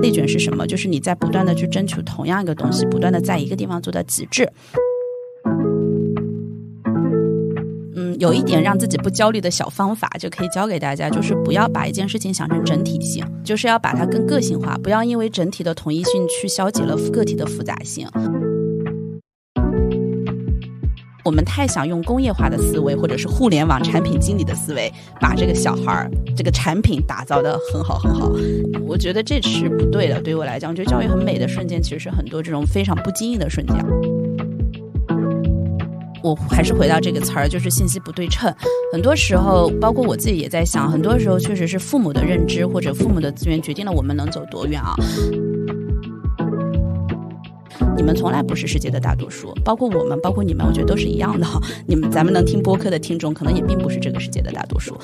内卷是什么？就是你在不断的去争取同样一个东西，不断的在一个地方做到极致。嗯，有一点让自己不焦虑的小方法，就可以教给大家，就是不要把一件事情想成整体性，就是要把它更个性化，不要因为整体的统一性去消解了个体的复杂性。我们太想用工业化的思维，或者是互联网产品经理的思维，把这个小孩儿这个产品打造的很好很好。我觉得这是不对的。对于我来讲，我觉得教育很美的瞬间，其实是很多这种非常不经意的瞬间。我还是回到这个词儿，就是信息不对称。很多时候，包括我自己也在想，很多时候确实是父母的认知或者父母的资源决定了我们能走多远啊。你们从来不是世界的大多数，包括我们，包括你们，我觉得都是一样的。你们咱们能听播客的听众，可能也并不是这个世界的大多数。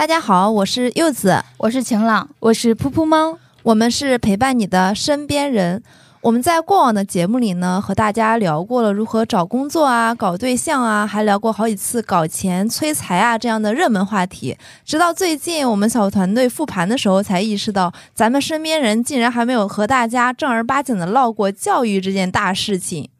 大家好，我是柚子，我是晴朗，我是噗噗猫，我们是陪伴你的身边人。我们在过往的节目里呢，和大家聊过了如何找工作啊、搞对象啊，还聊过好几次搞钱、催财啊这样的热门话题。直到最近，我们小团队复盘的时候，才意识到咱们身边人竟然还没有和大家正儿八经的唠过教育这件大事情。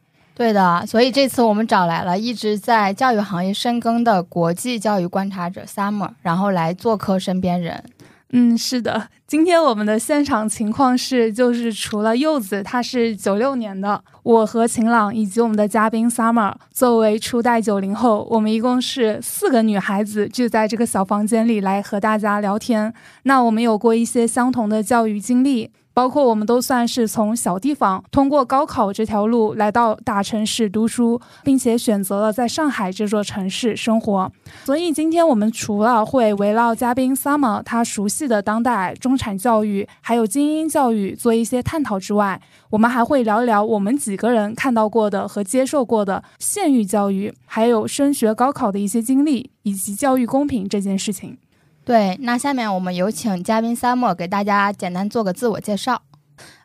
对的，所以这次我们找来了一直在教育行业深耕的国际教育观察者 Summer，然后来做客身边人。嗯，是的，今天我们的现场情况是，就是除了柚子，他是九六年的，我和晴朗以及我们的嘉宾 Summer，作为初代九零后，我们一共是四个女孩子聚在这个小房间里来和大家聊天。那我们有过一些相同的教育经历。包括我们都算是从小地方通过高考这条路来到大城市读书，并且选择了在上海这座城市生活。所以今天我们除了会围绕嘉宾 Summer 他熟悉的当代中产教育，还有精英教育做一些探讨之外，我们还会聊一聊我们几个人看到过的和接受过的县域教育，还有升学高考的一些经历，以及教育公平这件事情。对，那下面我们有请嘉宾 Summer 给大家简单做个自我介绍。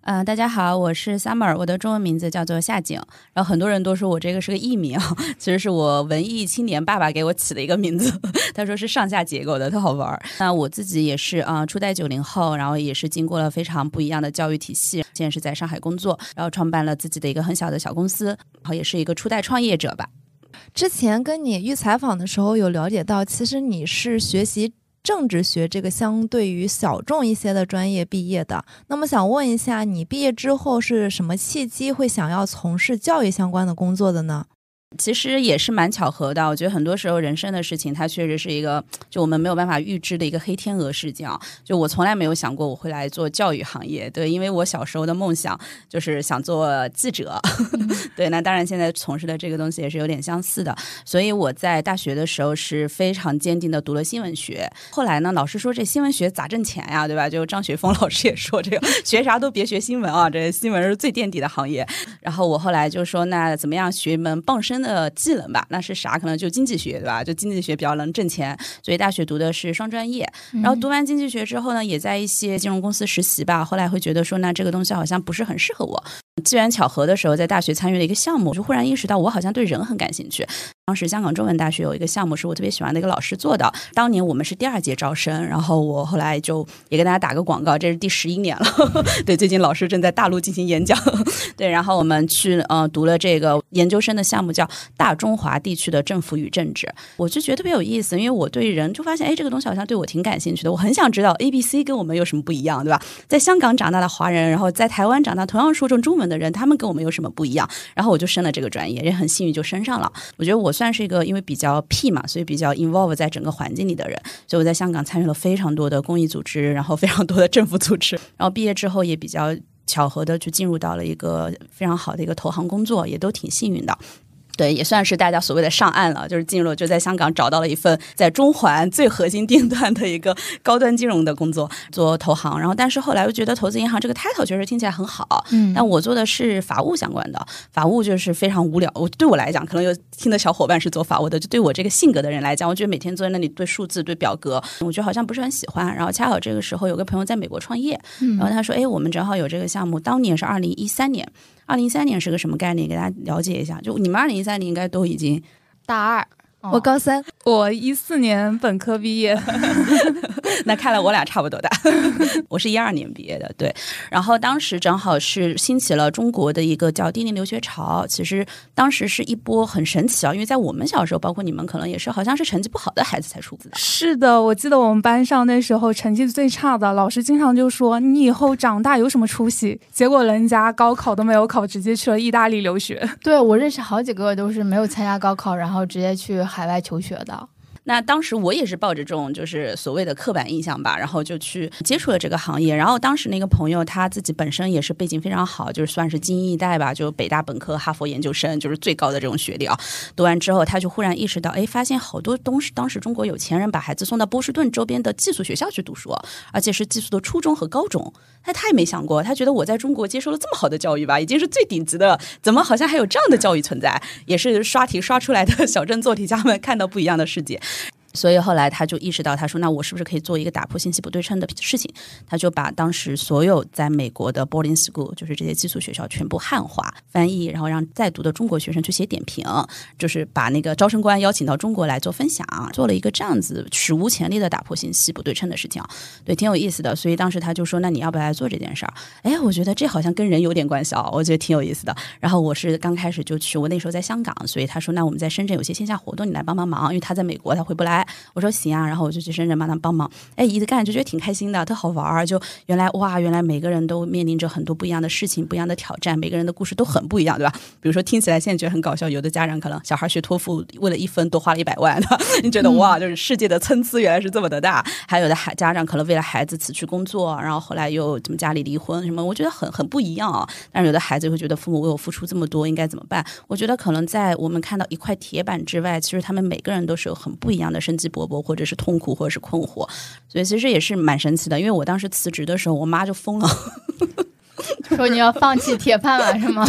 嗯，大家好，我是 Summer，我的中文名字叫做夏景。然后很多人都说我这个是个艺名，其实是我文艺青年爸爸给我起的一个名字。他说是上下结构的，特好玩儿。那我自己也是啊，初代九零后，然后也是经过了非常不一样的教育体系，现在是在上海工作，然后创办了自己的一个很小的小公司，然后也是一个初代创业者吧。之前跟你预采访的时候，有了解到，其实你是学习。政治学这个相对于小众一些的专业毕业的，那么想问一下，你毕业之后是什么契机会想要从事教育相关的工作的呢？其实也是蛮巧合的，我觉得很多时候人生的事情，它确实是一个就我们没有办法预知的一个黑天鹅事件啊。就我从来没有想过我会来做教育行业，对，因为我小时候的梦想就是想做记者，对，那当然现在从事的这个东西也是有点相似的。所以我在大学的时候是非常坚定的读了新闻学。后来呢，老师说这新闻学咋挣钱呀，对吧？就张雪峰 老师也说这个学啥都别学新闻啊，这新闻是最垫底的行业。然后我后来就说，那怎么样学一门傍身？的技能吧，那是啥？可能就经济学，对吧？就经济学比较能挣钱，所以大学读的是双专业。然后读完经济学之后呢，也在一些金融公司实习吧。后来会觉得说，那这个东西好像不是很适合我。机缘巧合的时候，在大学参与了一个项目，就忽然意识到我好像对人很感兴趣。当时香港中文大学有一个项目是我特别喜欢的一个老师做的。当年我们是第二届招生，然后我后来就也跟大家打个广告，这是第十一年了。对，最近老师正在大陆进行演讲。对，然后我们去呃读了这个研究生的项目，叫大中华地区的政府与政治。我就觉得特别有意思，因为我对人就发现，哎，这个东西好像对我挺感兴趣的。我很想知道 A、B、C 跟我们有什么不一样，对吧？在香港长大的华人，然后在台湾长大，同样说中中文的人，他们跟我们有什么不一样？然后我就升了这个专业，也很幸运就升上了。我觉得我算是一个因为比。较 P 嘛，所以比较 involve 在整个环境里的人，所以我在香港参与了非常多的公益组织，然后非常多的政府组织，然后毕业之后也比较巧合的就进入到了一个非常好的一个投行工作，也都挺幸运的。对，也算是大家所谓的上岸了，就是进入就在香港找到了一份在中环最核心地段的一个高端金融的工作，做投行。然后，但是后来又觉得投资银行这个 title 确实听起来很好，嗯，但我做的是法务相关的，法务就是非常无聊。我对我来讲，可能有听的小伙伴是做法务的，就对我这个性格的人来讲，我觉得每天坐在那里对数字、对表格，我觉得好像不是很喜欢。然后恰好这个时候有个朋友在美国创业，然后他说：“哎，我们正好有这个项目。”当年是二零一三年。二零一三年是个什么概念？给大家了解一下。就你们二零一三年应该都已经大二，我高三，我一四年本科毕业，那看来我俩差不多大。我是一二年毕业的，对。然后当时正好是兴起了中国的一个叫“低龄留学潮”，其实当时是一波很神奇啊，因为在我们小时候，包括你们可能也是，好像是成绩不好的孩子才出资的。是的，我记得我们班上那时候成绩最差的老师经常就说：“你以后长大有什么出息？”结果人家高考都没有考，直接去了意大利留学。对我认识好几个都是没有参加高考，然后直接去海外求学的。那当时我也是抱着这种就是所谓的刻板印象吧，然后就去接触了这个行业。然后当时那个朋友他自己本身也是背景非常好，就是算是精英一代吧，就北大本科、哈佛研究生，就是最高的这种学历啊。读完之后，他就忽然意识到，哎，发现好多东西，当时中国有钱人把孩子送到波士顿周边的寄宿学校去读书，而且是寄宿的初中和高中。他他也没想过，他觉得我在中国接受了这么好的教育吧，已经是最顶级的，怎么好像还有这样的教育存在？也是刷题刷出来的小镇做题家们看到不一样的世界。所以后来他就意识到，他说：“那我是不是可以做一个打破信息不对称的事情？”他就把当时所有在美国的 boarding school，就是这些寄宿学校，全部汉化翻译，然后让在读的中国学生去写点评，就是把那个招生官邀请到中国来做分享，做了一个这样子史无前例的打破信息不对称的事情，对，挺有意思的。所以当时他就说：“那你要不要来做这件事儿？”哎，我觉得这好像跟人有点关系啊，我觉得挺有意思的。然后我是刚开始就去，我那时候在香港，所以他说：“那我们在深圳有些线下活动，你来帮帮忙，因为他在美国，他回不来。”我说行啊，然后我就去深圳帮他帮忙。哎，一直干就觉得挺开心的，特好玩儿。就原来哇，原来每个人都面临着很多不一样的事情、不一样的挑战，每个人的故事都很不一样，对吧？比如说听起来现在觉得很搞笑，有的家长可能小孩学托福为了一分多花了一百万，你觉得哇，就是世界的参差原来是这么的大。还有的孩家长可能为了孩子辞去工作，然后后来又怎么家里离婚什么，我觉得很很不一样啊。但是有的孩子会觉得父母为我付出这么多，应该怎么办？我觉得可能在我们看到一块铁板之外，其实他们每个人都是有很不一样的生机勃勃。或者是痛苦，或者是困惑，所以其实也是蛮神奇的。因为我当时辞职的时候，我妈就疯了，说你要放弃铁饭碗是吗？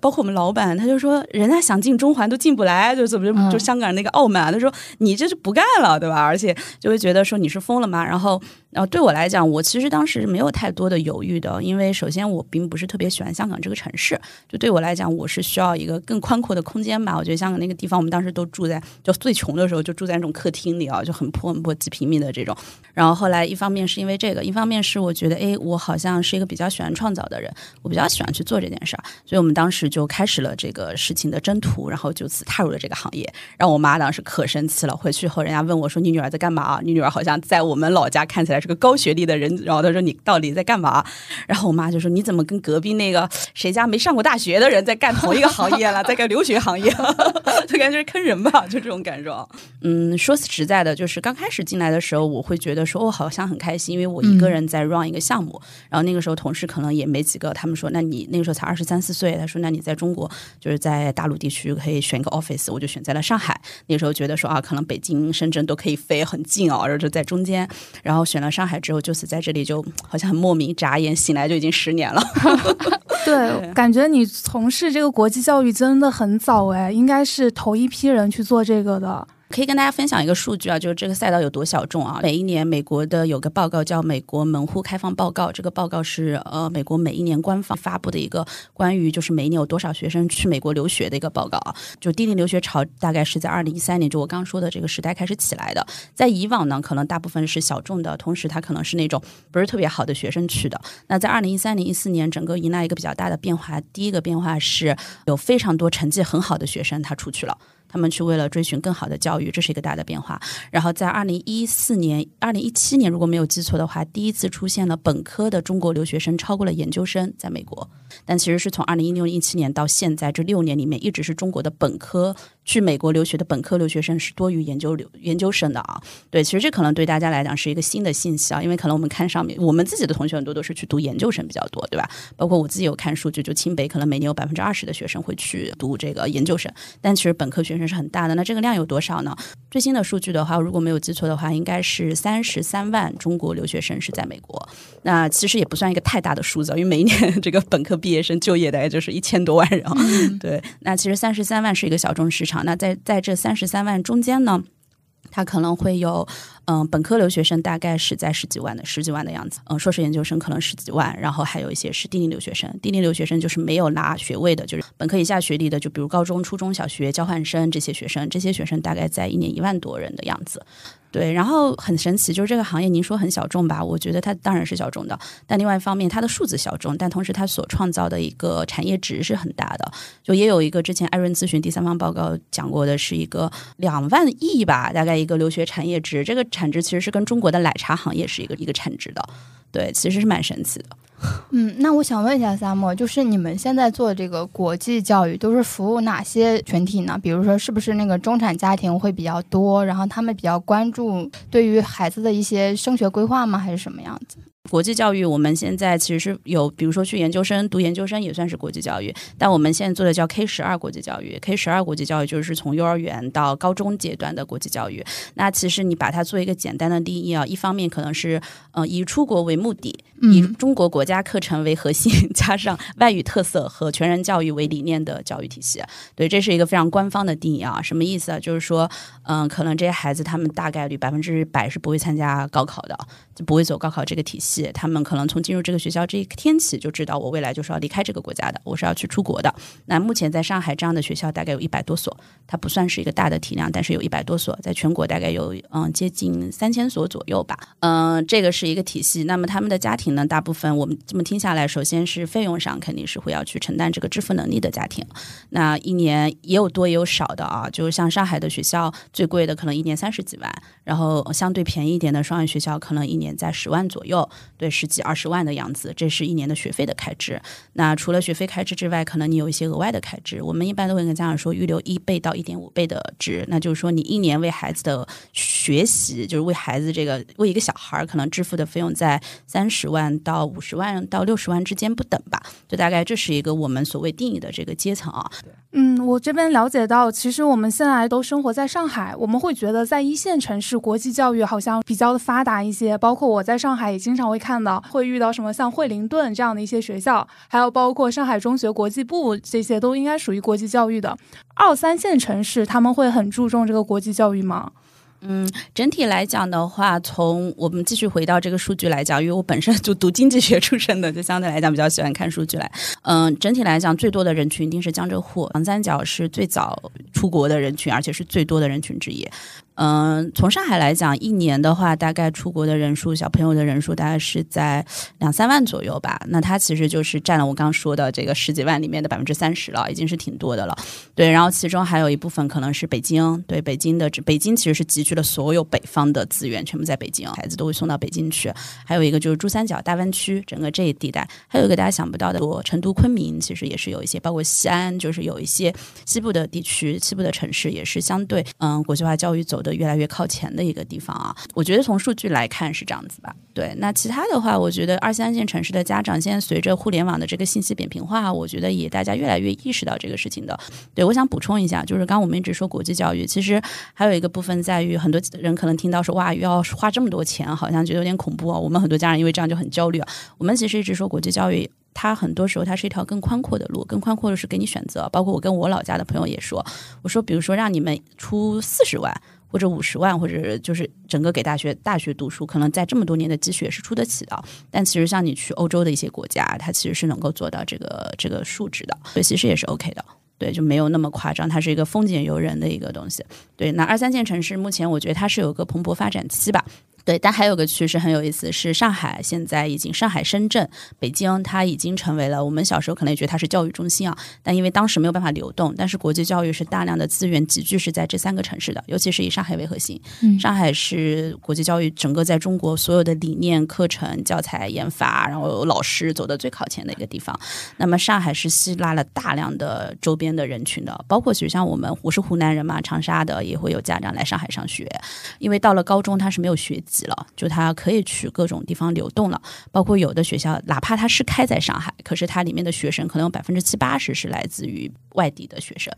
包括我们老板，他就说人家想进中环都进不来，就怎么就就香港那个傲慢，他说你这是不干了，对吧？而且就会觉得说你是疯了吗？然后。然后对我来讲，我其实当时没有太多的犹豫的，因为首先我并不是特别喜欢香港这个城市，就对我来讲，我是需要一个更宽阔的空间吧。我觉得香港那个地方，我们当时都住在就最穷的时候就住在那种客厅里啊，就很破很破几平米的这种。然后后来一方面是因为这个，一方面是我觉得，哎，我好像是一个比较喜欢创造的人，我比较喜欢去做这件事儿，所以我们当时就开始了这个事情的征途，然后就此踏入了这个行业。然后我妈当时可生气了，回去后人家问我说：“你女儿在干嘛？”你女儿好像在我们老家看起来是个高学历的人。然后他说：“你到底在干嘛？”然后我妈就说：“你怎么跟隔壁那个谁家没上过大学的人在干同一个行业了，在干留学行业？就感觉是坑人吧，就这种感受。嗯，说实在的，就是刚开始进来的时候，我会觉得说，我好像很开心，因为我一个人在 run 一个项目。然后那个时候同事可能也没几个，他们说：‘那你那个时候才二十三四岁。’他说：‘那你在中国，就是在大陆地区可以选一个 office。’我就选在了上海。那个时候觉得说啊，可能北京、深圳都可以飞，很近哦，然后就在中间。然后选了上海之后，就是在。在这里就好像很莫名，眨眼醒来就已经十年了。对，感觉你从事这个国际教育真的很早哎，应该是头一批人去做这个的。可以跟大家分享一个数据啊，就是这个赛道有多小众啊！每一年美国的有个报告叫《美国门户开放报告》，这个报告是呃美国每一年官方发布的一个关于就是每一年有多少学生去美国留学的一个报告啊。就低龄留学潮大概是在二零一三年，就我刚说的这个时代开始起来的。在以往呢，可能大部分是小众的，同时它可能是那种不是特别好的学生去的。那在二零一三年、一四年，整个迎来一个比较大的变化。第一个变化是有非常多成绩很好的学生他出去了。他们去为了追寻更好的教育，这是一个大的变化。然后在二零一四年、二零一七年，如果没有记错的话，第一次出现了本科的中国留学生超过了研究生，在美国。但其实是从二零一六、一七年到现在这六年里面，一直是中国的本科去美国留学的本科留学生是多于研究留研究生的啊。对，其实这可能对大家来讲是一个新的信息啊，因为可能我们看上面，我们自己的同学很多都是去读研究生比较多，对吧？包括我自己有看数据，就清北可能每年有百分之二十的学生会去读这个研究生，但其实本科学生是很大的。那这个量有多少呢？最新的数据的话，如果没有记错的话，应该是三十三万中国留学生是在美国。那其实也不算一个太大的数字，因为每一年 这个本科毕业生就业大概就是一千多万人。对，那其实三十三万是一个小众市场。那在在这三十三万中间呢？他可能会有，嗯、本科留学生大概是在十几万的十几万的样子，嗯、硕士研究生可能十几万，然后还有一些是低龄留学生，低龄留学生就是没有拿学位的，就是本科以下学历的，就比如高中、初中小学交换生这些学生，这些学生大概在一年一万多人的样子。对，然后很神奇，就是这个行业，您说很小众吧？我觉得它当然是小众的，但另外一方面，它的数字小众，但同时它所创造的一个产业值是很大的。就也有一个之前艾润咨询第三方报告讲过的，是一个两万亿吧，大概一个留学产业值，这个产值其实是跟中国的奶茶行业是一个一个产值的。对，其实是蛮神奇的。嗯，那我想问一下萨默，就是你们现在做这个国际教育，都是服务哪些群体呢？比如说，是不是那个中产家庭会比较多，然后他们比较关注对于孩子的一些升学规划吗？还是什么样子？国际教育，我们现在其实是有，比如说去研究生读研究生也算是国际教育，但我们现在做的叫 K 十二国际教育。K 十二国际教育就是从幼儿园到高中阶段的国际教育。那其实你把它做一个简单的定义啊，一方面可能是呃以出国为目的，以嗯中国国家课程为核心，加上外语特色和全人教育为理念的教育体系。对，这是一个非常官方的定义啊。什么意思啊？就是说，嗯、可能这些孩子他们大概率百分之百是不会参加高考的，就不会走高考这个体系。他们可能从进入这个学校这一天起就知道，我未来就是要离开这个国家的，我是要去出国的。那目前在上海这样的学校大概有一百多所，它不算是一个大的体量，但是有一百多所，在全国大概有嗯接近三千所左右吧。嗯、这个是一个体系。那么他们的家庭呢，大部分我们这么听下来，首先是费用上肯定是会要去承担这个支付能力的家庭。那一年也有多也有少的啊，就像上海的学校最贵的可能一年三十几万，然后相对便宜一点的双语学校可能一年在十万左右，对，十几二十万的样子，这是一年的学费的开支。那除了学费开支之外，可能你有一些额外的开支。我们一般都会跟家长说，预留一倍到一点五倍的值，那就是说你一年为孩子的学习，就是为孩子这个为一个小孩儿可能支付的费用在三十万到五十万到六十万之间不等吧，就大概这是一个我们所谓定义的这个阶层啊。嗯，我这边了解到，其实我们现在都生活在上海，我们会觉得在一线城市国际教育好像比较的发达一些。包括我在上海也经常会看到，会遇到什么像惠灵顿这样的一些学校，还有包括上海中学国际部这些都应该属于国际教育的。二三线城市他们会很注重这个国际教育吗？嗯，整体来讲的话，从我们继续回到这个数据来讲，因为我本身就读经济学出身的，就相对来讲比较喜欢看数据来。嗯，整体来讲，最多的人群一定是江浙沪，长三角是最早出国的人群，而且是最多的人群之一。嗯，从上海来讲，一年的话，大概出国的人数，小朋友的人数大概是在两三万左右吧。那它其实就是占了我刚刚说的这个十几万里面的百分之三十了，已经是挺多的了。对，然后其中还有一部分可能是北京，对北京的北京其实是集聚了所有北方的资源，全部在北京，孩子都会送到北京去。还有一个就是珠三角大湾区整个这一地带，还有一个大家想不到的，我成都、昆明其实也是有一些，包括西安，就是有一些西部的地区、西部的城市也是相对嗯国际化教育走越来越靠前的一个地方啊。我觉得从数据来看是这样子吧。对，那其他的话，我觉得二三线城市的家长现在随着互联网的这个信息扁平化，我觉得也大家越来越意识到这个事情的。对，我想补充一下，就是刚刚我们一直说国际教育，其实还有一个部分在于，很多人可能听到说哇，要花这么多钱，好像觉得有点恐怖啊。我们很多家长因为这样就很焦虑啊。我们其实一直说国际教育。它很多时候它是一条更宽阔的路，更宽阔的是给你选择。包括我跟我老家的朋友也说，我说比如说让你们出四十万或者五十万，或者就是整个给大学大学读书，可能在这么多年的积蓄是出得起的。但其实像你去欧洲的一些国家，它其实是能够做到这个这个数值的，所以其实也是 OK 的。对，就没有那么夸张，它是一个风景游人的一个东西。对，那二三线城市目前我觉得它是有个蓬勃发展期吧。对，但还有个趋势很有意思，是上海现在已经上海、深圳、北京，它已经成为了我们小时候可能也觉得它是教育中心啊，但因为当时没有办法流动，但是国际教育是大量的资源集聚是在这三个城市的，尤其是以上海为核心，嗯上海是国际教育整个在中国所有的理念、课程、教材研发，然后老师走的最靠前的一个地方。那么上海是吸纳了大量的周边的人群的，包括其实像我们，我是湖南人嘛，长沙的也会有家长来上海上学，因为到了高中他是没有学籍了，就他可以去各种地方流动了。包括有的学校，哪怕他是开在上海，可是他里面的学生可能有百分之七八十是来自于外地的学生。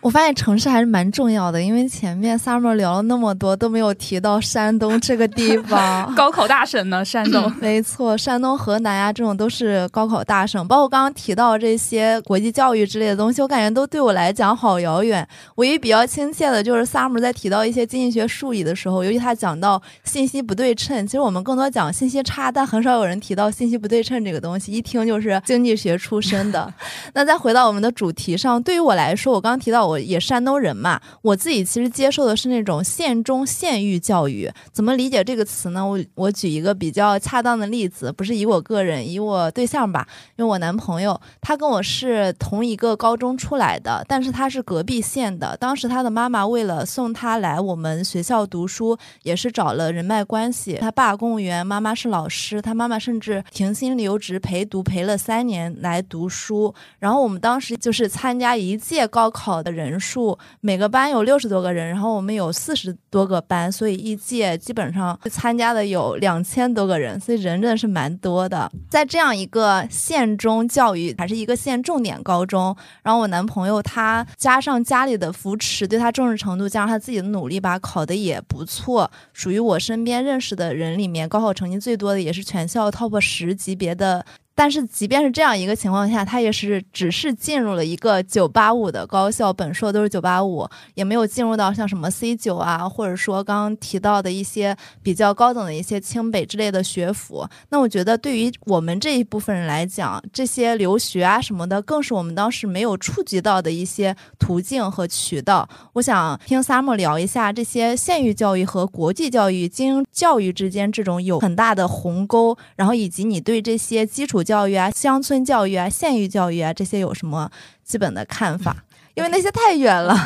我发现城市还是蛮重要的，因为前面 Summer 聊了那么多，都没有提到山东这个地方。高考大省呢，山东。没错，山东、河南呀，这种都是高考大省。包括刚刚提到这些国际教育之类的东西，我感觉都对我来讲好遥远。唯一比较亲切的就是 Summer 在提到一些经济学术语的时候，尤其他讲到信息不对称，其实我们更多讲信息差，但很少有人提到信息不对称这个东西。一听就是经济学出身的。那再回到我们的主题上，对于我来说，我刚刚提到。我也山东人嘛，我自己其实接受的是那种县中县域教育。怎么理解这个词呢？我我举一个比较恰当的例子，不是以我个人，以我对象吧，因为我男朋友他跟我是同一个高中出来的，但是他是隔壁县的。当时他的妈妈为了送他来我们学校读书，也是找了人脉关系。他爸公务员，妈妈是老师，他妈妈甚至停薪留职陪读陪了三年来读书。然后我们当时就是参加一届高考的。人人数每个班有六十多个人，然后我们有四十多个班，所以一届基本上参加的有两千多个人，所以人真的是蛮多的。在这样一个县中教育，还是一个县重点高中，然后我男朋友他加上家里的扶持，对他重视程度，加上他自己的努力吧，考的也不错，属于我身边认识的人里面高考成绩最多的，也是全校 top 十级别的。但是，即便是这样一个情况下，他也是只是进入了一个九八五的高校，本硕都是九八五，也没有进入到像什么 C 九啊，或者说刚刚提到的一些比较高等的一些清北之类的学府。那我觉得，对于我们这一部分人来讲，这些留学啊什么的，更是我们当时没有触及到的一些途径和渠道。我想听 Sam 聊一下这些县域教育和国际教育、精英教育之间这种有很大的鸿沟，然后以及你对这些基础。教育啊，乡村教育啊，县域教育啊，这些有什么基本的看法？因为那些太远了，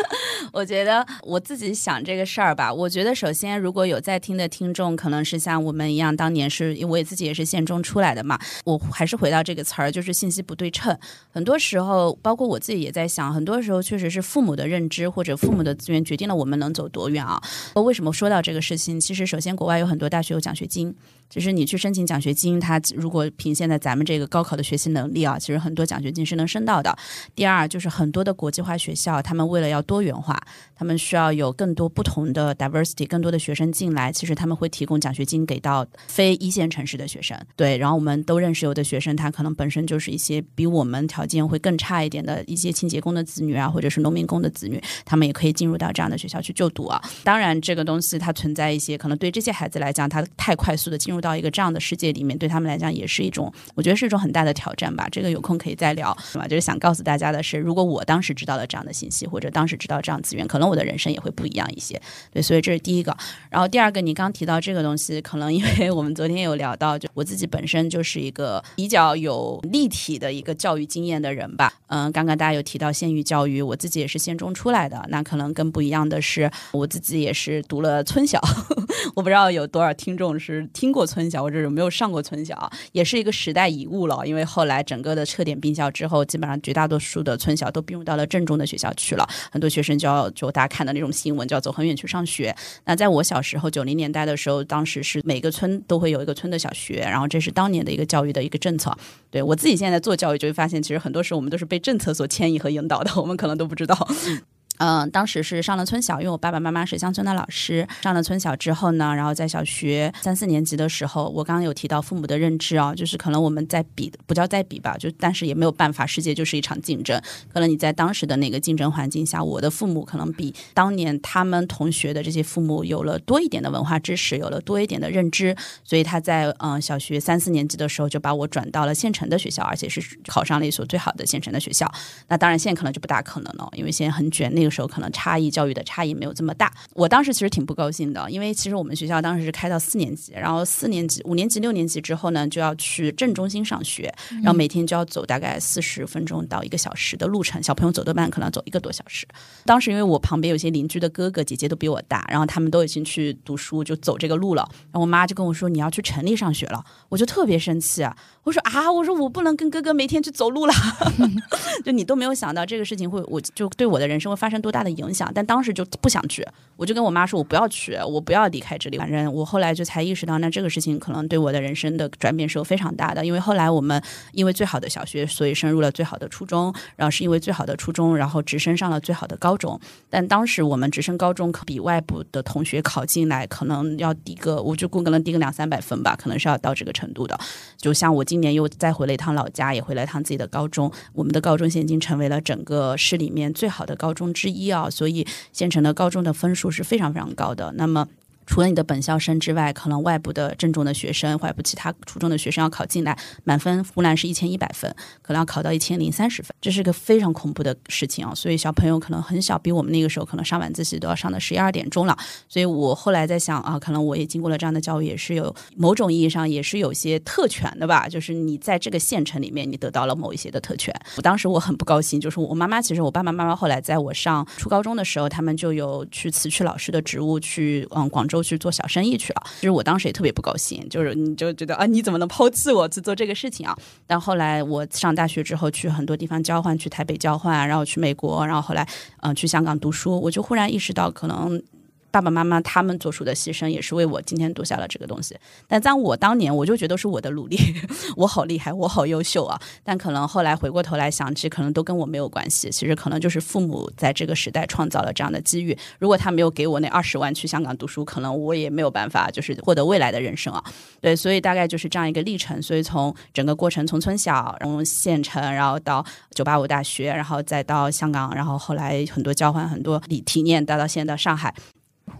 我觉得我自己想这个事儿吧。我觉得首先，如果有在听的听众，可能是像我们一样，当年是因为自己也是县中出来的嘛。我还是回到这个词儿，就是信息不对称。很多时候，包括我自己也在想，很多时候确实是父母的认知或者父母的资源决定了我们能走多远啊。为什么说到这个事情？其实，首先国外有很多大学有奖学金，就是你去申请奖学金，它如果凭现在咱们这个高考的学习能力啊，其实很多奖学金是能申到的。第二，就是很多的国际化学校，他们为了要多元化，他们需要有更多不同的 diversity，更多的学生进来。其实他们会提供奖学金给到非一线城市的学生。对，然后我们都认识有的学生，他可能本身就是一些比我们条件会更差一点的一些清洁工的子女啊，或者是农民工的子女，他们也可以进入到这样的学校去就读啊。当然，这个东西它存在一些可能对这些孩子来讲，他太快速的进入入到一个这样的世界里面，对他们来讲也是一种，我觉得是一种很大的挑战吧。这个有空可以再聊，是吧？就是想告诉大家的是，如果我当时知道。了这样的信息，或者当时知道这样资源，可能我的人生也会不一样一些。对，所以这是第一个。然后第二个，你刚提到这个东西，可能因为我们昨天有聊到，就我自己本身就是一个比较有立体的一个教育经验的人吧。嗯，刚刚大家有提到县域教育，我自己也是县中出来的。那可能更不一样的是，我自己也是读了村小。我不知道有多少听众是听过村小，或者有没有上过村小，也是一个时代遗物了。因为后来整个的撤点并校之后，基本上绝大多数的村小都并入到了镇。中的学校去了很多学生就要就大家看的那种新闻就要走很远去上学。那在我小时候九零年代的时候，当时是每个村都会有一个村的小学，然后这是当年的一个教育的一个政策。对我自己现在做教育就会发现，其实很多时候我们都是被政策所牵引和引导的，我们可能都不知道。嗯，当时是上了村小，因为我爸爸妈妈是乡村的老师。上了村小之后呢，然后在小学三四年级的时候，我刚刚有提到父母的认知啊，就是可能我们在比，不叫在比吧，就但是也没有办法，世界就是一场竞争。可能你在当时的那个竞争环境下，我的父母可能比当年他们同学的这些父母有了多一点的文化知识，有了多一点的认知，所以他在嗯小学三四年级的时候就把我转到了县城的学校，而且是考上了一所最好的县城的学校。那当然现在可能就不大可能了，因为现在很卷，那个时候可能差异教育的差异没有这么大。我当时其实挺不高兴的，因为其实我们学校当时是开到四年级，然后四年级、五年级、六年级之后呢，就要去镇中心上学，然后每天就要走大概四十分钟到一个小时的路程，小朋友走得慢，可能要走一个多小时。当时因为我旁边有些邻居的哥哥姐姐都比我大，然后他们都已经去读书，就走这个路了。然后我妈就跟我说：“你要去城里上学了。”我就特别生气啊！我说：“啊，我说我不能跟哥哥每天去走路了。”就你都没有想到这个事情会，我就对我的人生会发生。多大的影响，但当时就不想去，我就跟我妈说，我不要去，我不要离开这里。反正我后来就才意识到，那这个事情可能对我的人生的转变是有非常大的。因为后来我们因为最好的小学，所以升入了最好的初中，然后是因为最好的初中，然后直升上了最好的高中。但当时我们直升高中可比外部的同学考进来，可能要低个，我就估可能低个两三百分吧，可能是要到这个程度的。就像我今年又再回了一趟老家，也回了一趟自己的高中。我们的高中现在已经成为了整个市里面最好的高中之之一啊，所以县城的高中的分数是非常非常高的。那么。除了你的本校生之外，可能外部的正中的学生，外部其他初中的学生要考进来，满分湖南是一千一百分，可能要考到一千零三十分，这是个非常恐怖的事情啊！所以小朋友可能很小，比我们那个时候可能上晚自习都要上到十一二点钟了。所以我后来在想啊，可能我也经过了这样的教育，也是有某种意义上也是有些特权的吧，就是你在这个县城里面，你得到了某一些的特权。我当时我很不高兴，就是我妈妈，其实我爸爸妈妈后来在我上初高中的时候，他们就有去辞去老师的职务，去嗯广州都去做小生意去了。其实我当时也特别不高兴，就是你就觉得啊，你怎么能抛弃我去做这个事情啊？但后来我上大学之后，去很多地方交换，去台北交换，然后去美国，然后后来嗯去香港读书，我就忽然意识到可能。爸爸妈妈他们做出的牺牲，也是为我今天读下了这个东西。但在我当年，我就觉得是我的努力，我好厉害，我好优秀啊！但可能后来回过头来想起，可能都跟我没有关系。其实可能就是父母在这个时代创造了这样的机遇。如果他没有给我那二十万去香港读书，可能我也没有办法就是获得未来的人生啊。对，所以大概就是这样一个历程。所以从整个过程，从村小，从县城，然后到九八五大学，然后再到香港，然后后来很多交换，很多体体验，到到现在到上海。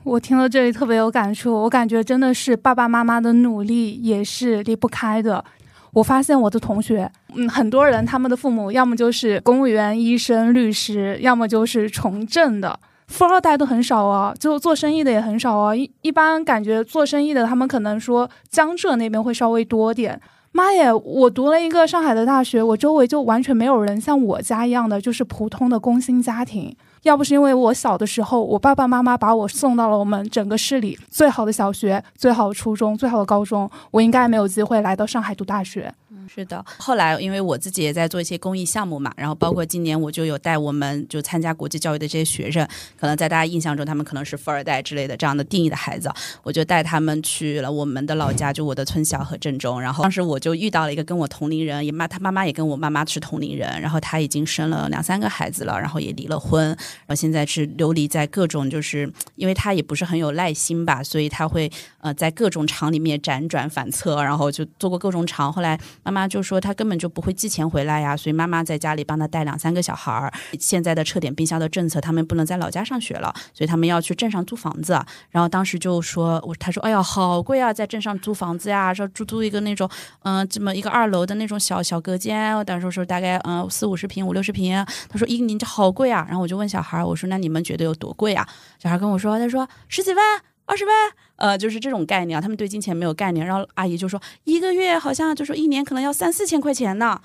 我听到这里特别有感触，我感觉真的是爸爸妈妈的努力也是离不开的。我发现我的同学，嗯，很多人他们的父母要么就是公务员、医生、律师，要么就是从政的，富二代都很少啊，就做生意的也很少啊。一一般感觉做生意的，他们可能说江浙那边会稍微多点。妈耶，我读了一个上海的大学，我周围就完全没有人像我家一样的，就是普通的工薪家庭。要不是因为我小的时候，我爸爸妈妈把我送到了我们整个市里最好的小学、最好的初中、最好的高中，我应该没有机会来到上海读大学。是的，后来因为我自己也在做一些公益项目嘛，然后包括今年我就有带我们就参加国际教育的这些学生，可能在大家印象中他们可能是富二代之类的这样的定义的孩子，我就带他们去了我们的老家，就我的村小和镇中，然后当时我就遇到了一个跟我同龄人，也妈他妈妈也跟我妈妈是同龄人，然后他已经生了两三个孩子了，然后也离了婚，然后现在是流离在各种，就是因为他也不是很有耐心吧，所以他会呃在各种厂里面辗转反侧，然后就做过各种厂，后来妈妈。就说他根本就不会寄钱回来呀，所以妈妈在家里帮他带两三个小孩儿。现在的撤点冰箱的政策，他们不能在老家上学了，所以他们要去镇上租房子。然后当时就说，我他说，哎呀，好贵啊，在镇上租房子呀，说租租一个那种，嗯，这么一个二楼的那种小小隔间，我当时说大概嗯四五十平、五六十平。他说一年就好贵啊。然后我就问小孩儿，我说那你们觉得有多贵啊？小孩跟我说，他说十几万。二十万，呃，就是这种概念啊，他们对金钱没有概念。然后阿姨就说，一个月好像就说一年可能要三四千块钱呢。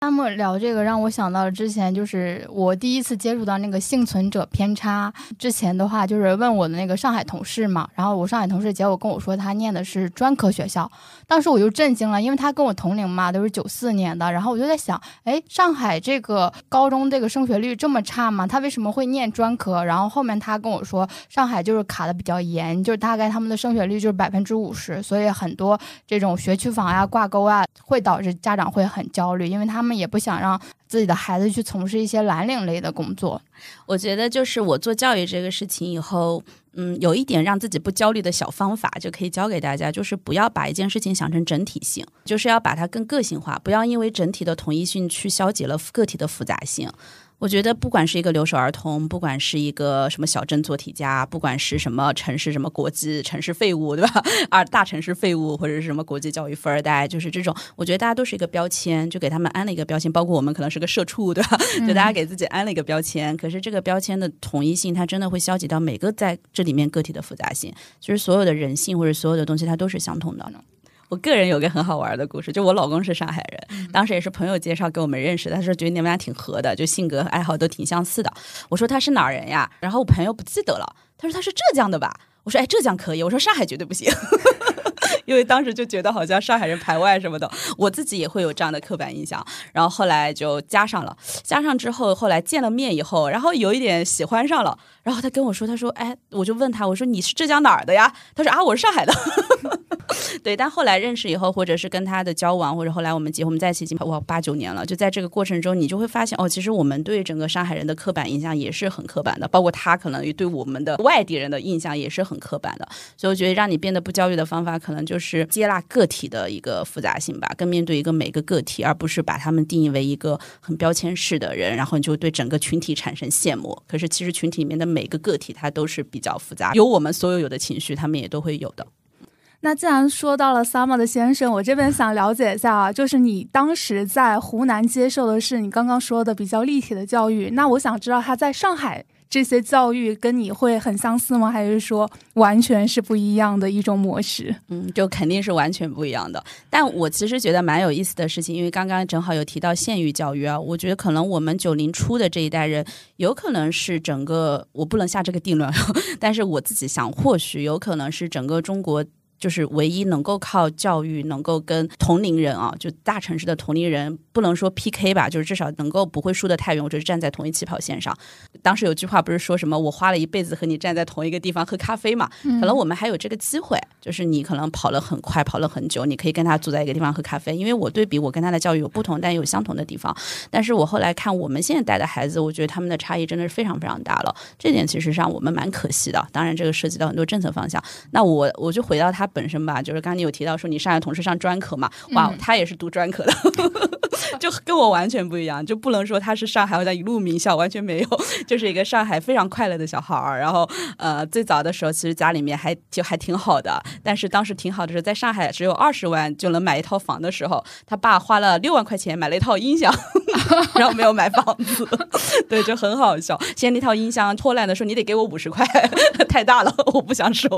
他们聊这个让我想到了之前，就是我第一次接触到那个幸存者偏差。之前的话就是问我的那个上海同事嘛，然后我上海同事结果跟我说他念的是专科学校，当时我就震惊了，因为他跟我同龄嘛，都是九四年的。然后我就在想，哎，上海这个高中这个升学率这么差吗？他为什么会念专科？然后后面他跟我说，上海就是卡的比较严，就是大概他们的升学率就是百分之五十，所以很多这种学区房呀、挂钩啊，会导致家长会很焦虑，因为他他们。也不想让自己的孩子去从事一些蓝领类的工作。我觉得，就是我做教育这个事情以后，嗯，有一点让自己不焦虑的小方法，就可以教给大家，就是不要把一件事情想成整体性，就是要把它更个性化，不要因为整体的统一性去消解了个体的复杂性。我觉得，不管是一个留守儿童，不管是一个什么小镇做题家，不管是什么城市什么国际城市废物，对吧？啊，大城市废物或者是什么国际教育富二代，就是这种，我觉得大家都是一个标签，就给他们安了一个标签。包括我们可能是个社畜，对吧？就大家给自己安了一个标签。可是这个标签的统一性，它真的会消极到每个在这里面个体的复杂性。其实所有的人性或者所有的东西，它都是相同的。我个人有个很好玩的故事，就我老公是上海人，当时也是朋友介绍给我们认识。他说觉得你们俩挺合的，就性格爱好都挺相似的。我说他是哪儿人呀？然后我朋友不记得了。他说他是浙江的吧？我说哎，浙江可以。我说上海绝对不行，因为当时就觉得好像上海人排外什么的，我自己也会有这样的刻板印象。然后后来就加上了，加上之后，后来见了面以后，然后有一点喜欢上了。然后他跟我说，他说：“哎，我就问他，我说你是浙江哪儿的呀？”他说：“啊，我是上海的。” 对，但后来认识以后，或者是跟他的交往，或者后来我们结婚，我们在一起已经哇八九年了。就在这个过程中，你就会发现哦，其实我们对整个上海人的刻板印象也是很刻板的，包括他可能对我们的外地人的印象也是很刻板的。所以我觉得让你变得不焦虑的方法，可能就是接纳个体的一个复杂性吧，更面对一个每个个体，而不是把他们定义为一个很标签式的人，然后你就对整个群体产生羡慕。可是其实群体里面的每个个体，他都是比较复杂，有我们所有有的情绪，他们也都会有的。那既然说到了 Summer 的先生，我这边想了解一下啊，就是你当时在湖南接受的是你刚刚说的比较立体的教育，那我想知道他在上海这些教育跟你会很相似吗？还是说完全是不一样的一种模式？嗯，就肯定是完全不一样的。但我其实觉得蛮有意思的事情，因为刚刚正好有提到县域教育啊，我觉得可能我们九零初的这一代人，有可能是整个我不能下这个定论，但是我自己想，或许有可能是整个中国。就是唯一能够靠教育能够跟同龄人啊，就大城市的同龄人，不能说 PK 吧，就是至少能够不会输得太远，或者是站在同一起跑线上。当时有句话不是说什么我花了一辈子和你站在同一个地方喝咖啡嘛？可能我们还有这个机会，就是你可能跑了很快，跑了很久，你可以跟他坐在一个地方喝咖啡。因为我对比我跟他的教育有不同，但有相同的地方。但是我后来看我们现在带的孩子，我觉得他们的差异真的是非常非常大了。这点其实让我们蛮可惜的。当然，这个涉及到很多政策方向。那我我就回到他。本身吧，就是刚刚你有提到说你上海同事上专科嘛，哇，他也是读专科的，就跟我完全不一样，就不能说他是上海好像一路名校，完全没有，就是一个上海非常快乐的小孩儿。然后呃，最早的时候其实家里面还就还挺好的，但是当时挺好的是在上海只有二十万就能买一套房的时候，他爸花了六万块钱买了一套音响，然后没有买房子，对，就很好笑。现在那套音箱破烂的时候，你得给我五十块，太大了，我不想收。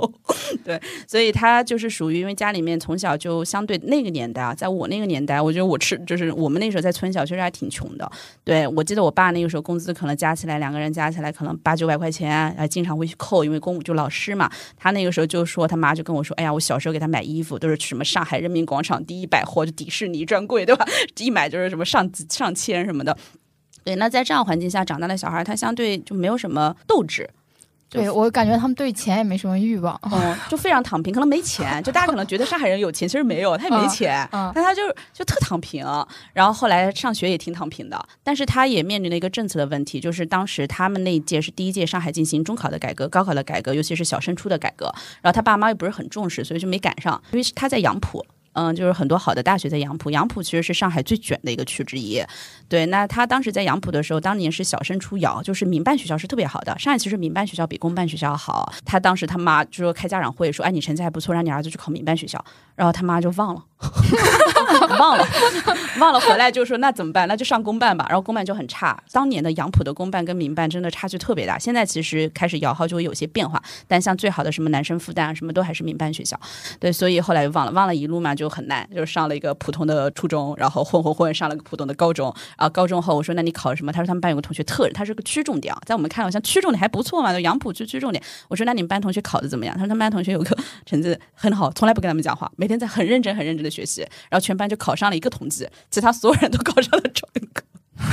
对，所以他。就是属于因为家里面从小就相对那个年代啊，在我那个年代，我觉得我吃就是我我们那时候在村小，确实还挺穷的。对我记得我爸那个时候工资可能加起来两个人加起来可能八九百块钱，经常会去扣，因为公就老师嘛。他那个时候就说他妈就跟我说，哎呀，我小时候给他买衣服都是什么上海人民广场第一百货，就迪士尼专柜，对吧？一买就是什么上上千什么的。对，那在这样环境下长大的小孩，他相对就没有什么斗志。对我感觉他们对钱也没什么欲望，嗯，就非常躺平，可能没钱。就大家可能觉得上海人有钱，其实没有，他也没钱，但他就就特躺平。然后后来上学也挺躺平的，但是他也面临了一个政策的问题，就是当时他们那一届是第一届上海进行中考的改革、高考的改革，尤其是小升初的改革。然后他爸妈又不是很重视，所以就没赶上，因为他在杨浦。嗯，就是很多好的大学在杨浦，杨浦其实是上海最卷的一个区之一。对，那他当时在杨浦的时候，当年是小升初摇，就是民办学校是特别好的。上海其实民办学校比公办学校好。他当时他妈就说开家长会说，哎，你成绩还不错，让你儿子去考民办学校。然后他妈就忘了，忘了，忘了回来就说那怎么办？那就上公办吧。然后公办就很差。当年的杨浦的公办跟民办真的差距特别大。现在其实开始摇号就会有些变化，但像最好的什么男生复旦啊，什么都还是民办学校。对，所以后来就忘了，忘了一路嘛就。就很难，就是上了一个普通的初中，然后混混混上了个普通的高中。啊，高中后我说那你考什么？他说他们班有个同学特，他是个区重点，在我们看好像区重点还不错嘛，就杨浦区区重点。我说那你们班同学考的怎么样？他说他们班同学有个成绩很好，从来不跟他们讲话，每天在很认真很认真的学习，然后全班就考上了一个同济，其他所有人都考上了专科。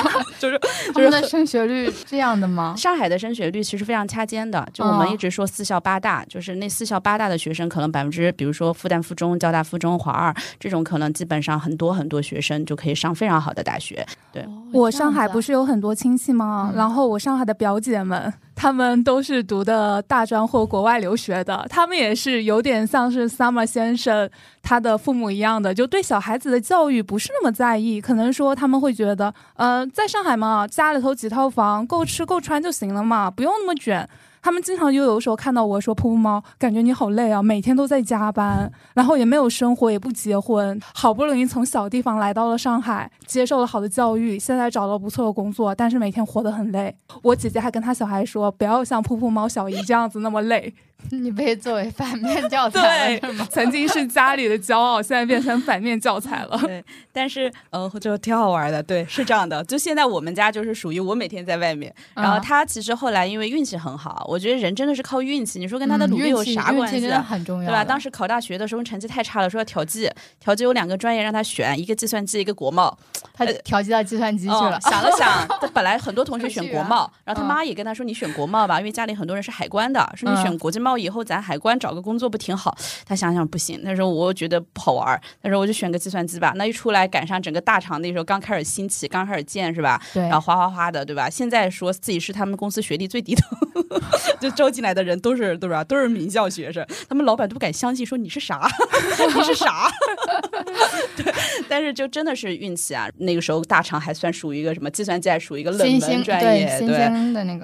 就是他们的升学率这样的吗？上海的升学率其实非常掐尖的，就我们一直说四校八大，就是那四校八大的学生，可能百分之，比如说复旦附中、交大附中、华二这种，可能基本上很多很多学生就可以上非常好的大学。对我上海不是有很多亲戚吗？然后我上海的表姐们。他们都是读的大专或国外留学的，他们也是有点像是 Summer 先生他的父母一样的，就对小孩子的教育不是那么在意，可能说他们会觉得，呃，在上海嘛，家里头几套房够吃够穿就行了嘛，不用那么卷。他们经常就有的时候看到我说：“噗噗猫，感觉你好累啊，每天都在加班，然后也没有生活，也不结婚，好不容易从小地方来到了上海，接受了好的教育，现在找了不错的工作，但是每天活得很累。”我姐姐还跟她小孩说：“不要像噗噗猫小姨这样子那么累。” 你被作为反面教材了是吗？曾经是家里的骄傲，现在变成反面教材了。对，但是呃，就挺好玩的。对，是这样的。就现在我们家就是属于我每天在外面，然后嗯他其实后来因为运气很好，我觉得人真的是靠运气。你说跟他的嗯努力有啥关系啊运气真的？很重要，对吧？当时考大学的时候成绩太差了，说要调剂，调剂有两个专业让他选，一个计算机，一个国贸。他调剂到计算机去哦了，想了想，他本来很多同学选国贸，然后他嗯妈也跟他说：“你选国贸吧，因为家里很多人是海关的，说你选嗯国际贸易以后，咱海关找个工作不挺好？”他想想不行，他说：“我觉得不好玩儿，他说我就选个计算机吧。”那一出来赶上整个大厂那时候刚开始兴起，刚开始建是吧？对然后哗哗哗的，对吧？现在说自己是他们公司学历最低的，就招进来的人都是对吧？都是名校学生，他们老板都不敢相信，说你是啥？你是啥？对，但是就真的是运气啊！那个时候大厂还算属于一个什么计算机，还属于一个冷门专业，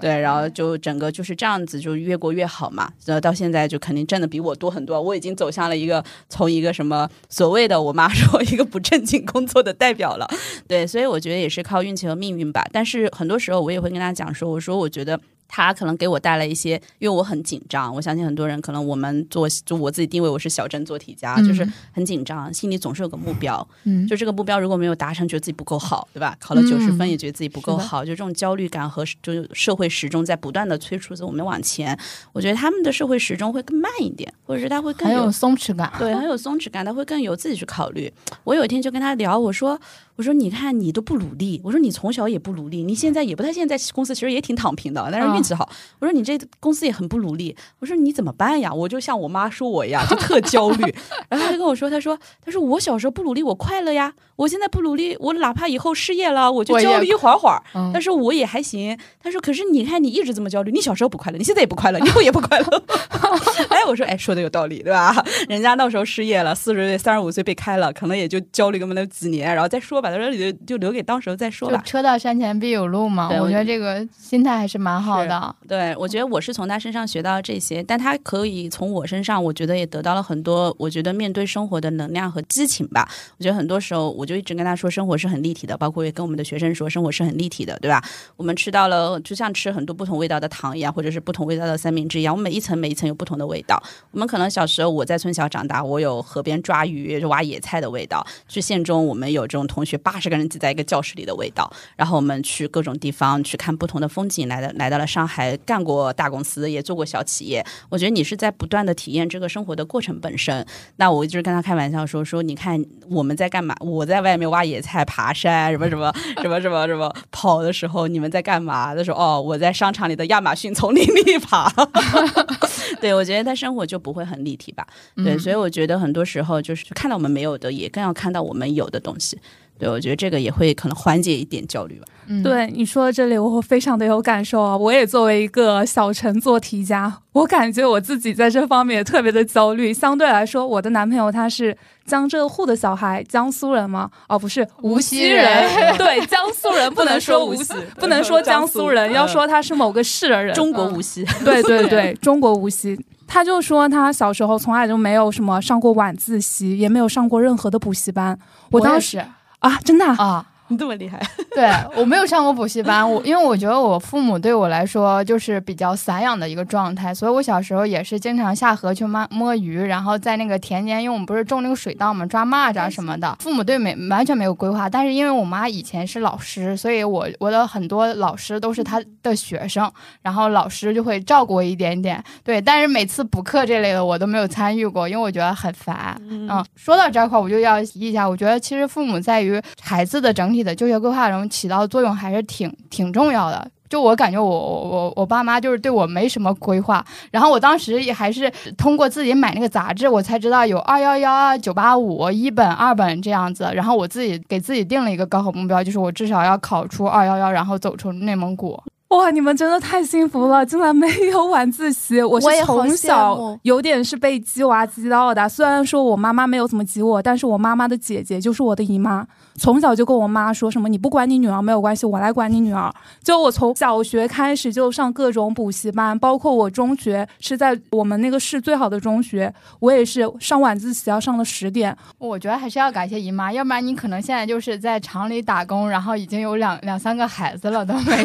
对，然后就整个就是这样子，就越过越好嘛。到现在就肯定挣的比我多很多。我已经走向了一个从一个什么所谓的我妈说一个不正经工作的代表了。对，所以我觉得也是靠运气和命运吧。但是很多时候我也会跟他讲说，我说我觉得。他可能给我带来一些，因为我很紧张。我相信很多人可能我们做，就我自己定位我是小镇做题家，就是嗯很紧张，心里总是有个目标。嗯，就这个目标如果没有达成，觉得自己不够好，对吧？考了九十分嗯也觉得自己不够好，就这种焦虑感和就社会时钟在不断的催促着我们往前。我觉得他们的社会时钟会更慢一点，或者是他会更很有松弛感，对，很有松弛感，他会更有自己去考虑。我有一天就跟他聊，我说：“我说你看你都不努力，我说你从小也不努力，你现在也不太现在公司其实也挺躺平的，但是运气好。我说你这公司也很不努力，我说你怎么办呀？我就像我妈说我一样，就特焦虑。然后他就跟我说，他说他说我小时候不努力，我快乐呀。我现在不努力，我哪怕以后失业了，我就焦虑一会儿会儿。嗯但是我也还行。他说，可是你看你一直这么焦虑，你小时候不快乐，你现在也不快乐，你以后也不快乐。哎，我说，哎，说的有道理，对吧？人家到时候失业了，四十岁、三十五岁被开了，可能也就焦虑个那几年，然后再说吧。他说就就留给当时候再说吧。车到山前必有路嘛。我我觉得这个心态还是蛮好的。对，我觉得我是从他身上学到这些，但他可以从我身上，我觉得也得到了很多，我觉得面对生活的能量和激情吧。我觉得很多时候，我就一直跟他说，生活是很立体的，包括也跟我们的学生说，生活是很立体的，对吧？我们吃到了，就像吃很多不同味道的糖一样，或者是不同味道的三明治一样，我们每一层每一层有不同的味道。我们可能小时候我在村小长大，我有河边抓鱼、挖野菜的味道；去县中，我们有这种同学八十个人挤在一个教室里的味道。然后我们去各种地方去看不同的风景，来的来到了上海，干过大公司，也做过小企业。我觉得你是在不断的体验这个生活的过程本身。那我一直跟他开玩笑说说，你看我们在干嘛？我在外面挖野菜、爬山，什么什么 什么什么什么跑的时候，你们在干嘛？他说哦，我在商场里的亚马逊丛林里爬。对，我觉得他生活就不会很立体吧。对，嗯所以我觉得很多时候就是看到我们没有的，也更要看到我们有的东西。对，我觉得这个也会可能缓解一点焦虑吧。嗯，对你说到这里，我非常的有感受啊！我也作为一个小城做题家，我感觉我自己在这方面也特别的焦虑。相对来说，我的男朋友他是江浙沪的小孩，江苏人吗？哦，不是，无锡锡人。对，江苏人 不能说无锡，不能说江苏人，要说他是某个市的人。中国无锡，对对对，中国无锡。他就说他小时候从来就没有什么上过晚自习，也没有上过任何的补习班。我当时我也是啊，真的啊、你这么厉害，对我没有上过补习班，我因为我觉得我父母对我来说就是比较散养的一个状态，所以我小时候也是经常下河去摸摸鱼，然后在那个田间，因为我们不是种那个水稻嘛，抓蚂蚱什么的。父母对没完全没有规划，但是因为我妈以前是老师，所以我我的很多老师都是她的学生，然后老师就会照顾我一点点。对，但是每次补课这类的我都没有参与过，因为我觉得很烦。嗯，说到这块儿，我就要提一下，我觉得其实父母在于孩子的整体的就业规划中起到的作用还是挺挺重要的。就我感觉我我我我爸妈就是对我没什么规划，然后我当时也还是通过自己买那个杂志，我才知道有二幺幺啊、九八五、一本、二本这样子，然后我自己给自己定了一个高考目标，就是我至少要考出二幺幺，然后走出内蒙古。哇，你们真的太幸福了，竟然没有晚自习。我也好羡从小慕有点是被鸡娃鸡到的，虽然说我妈妈没有怎么激我，但是我妈妈的姐姐就是我的姨妈，从小就跟我妈说什么你不管你女儿没有关系，我来管你女儿。就我从小学开始就上各种补习班，包括我中学是在我们那个市最好的中学，我也是上晚自习要上到十点。我觉得还是要感谢姨妈，要不然你可能现在就是在厂里打工，然后已经有两两三个孩子了都没。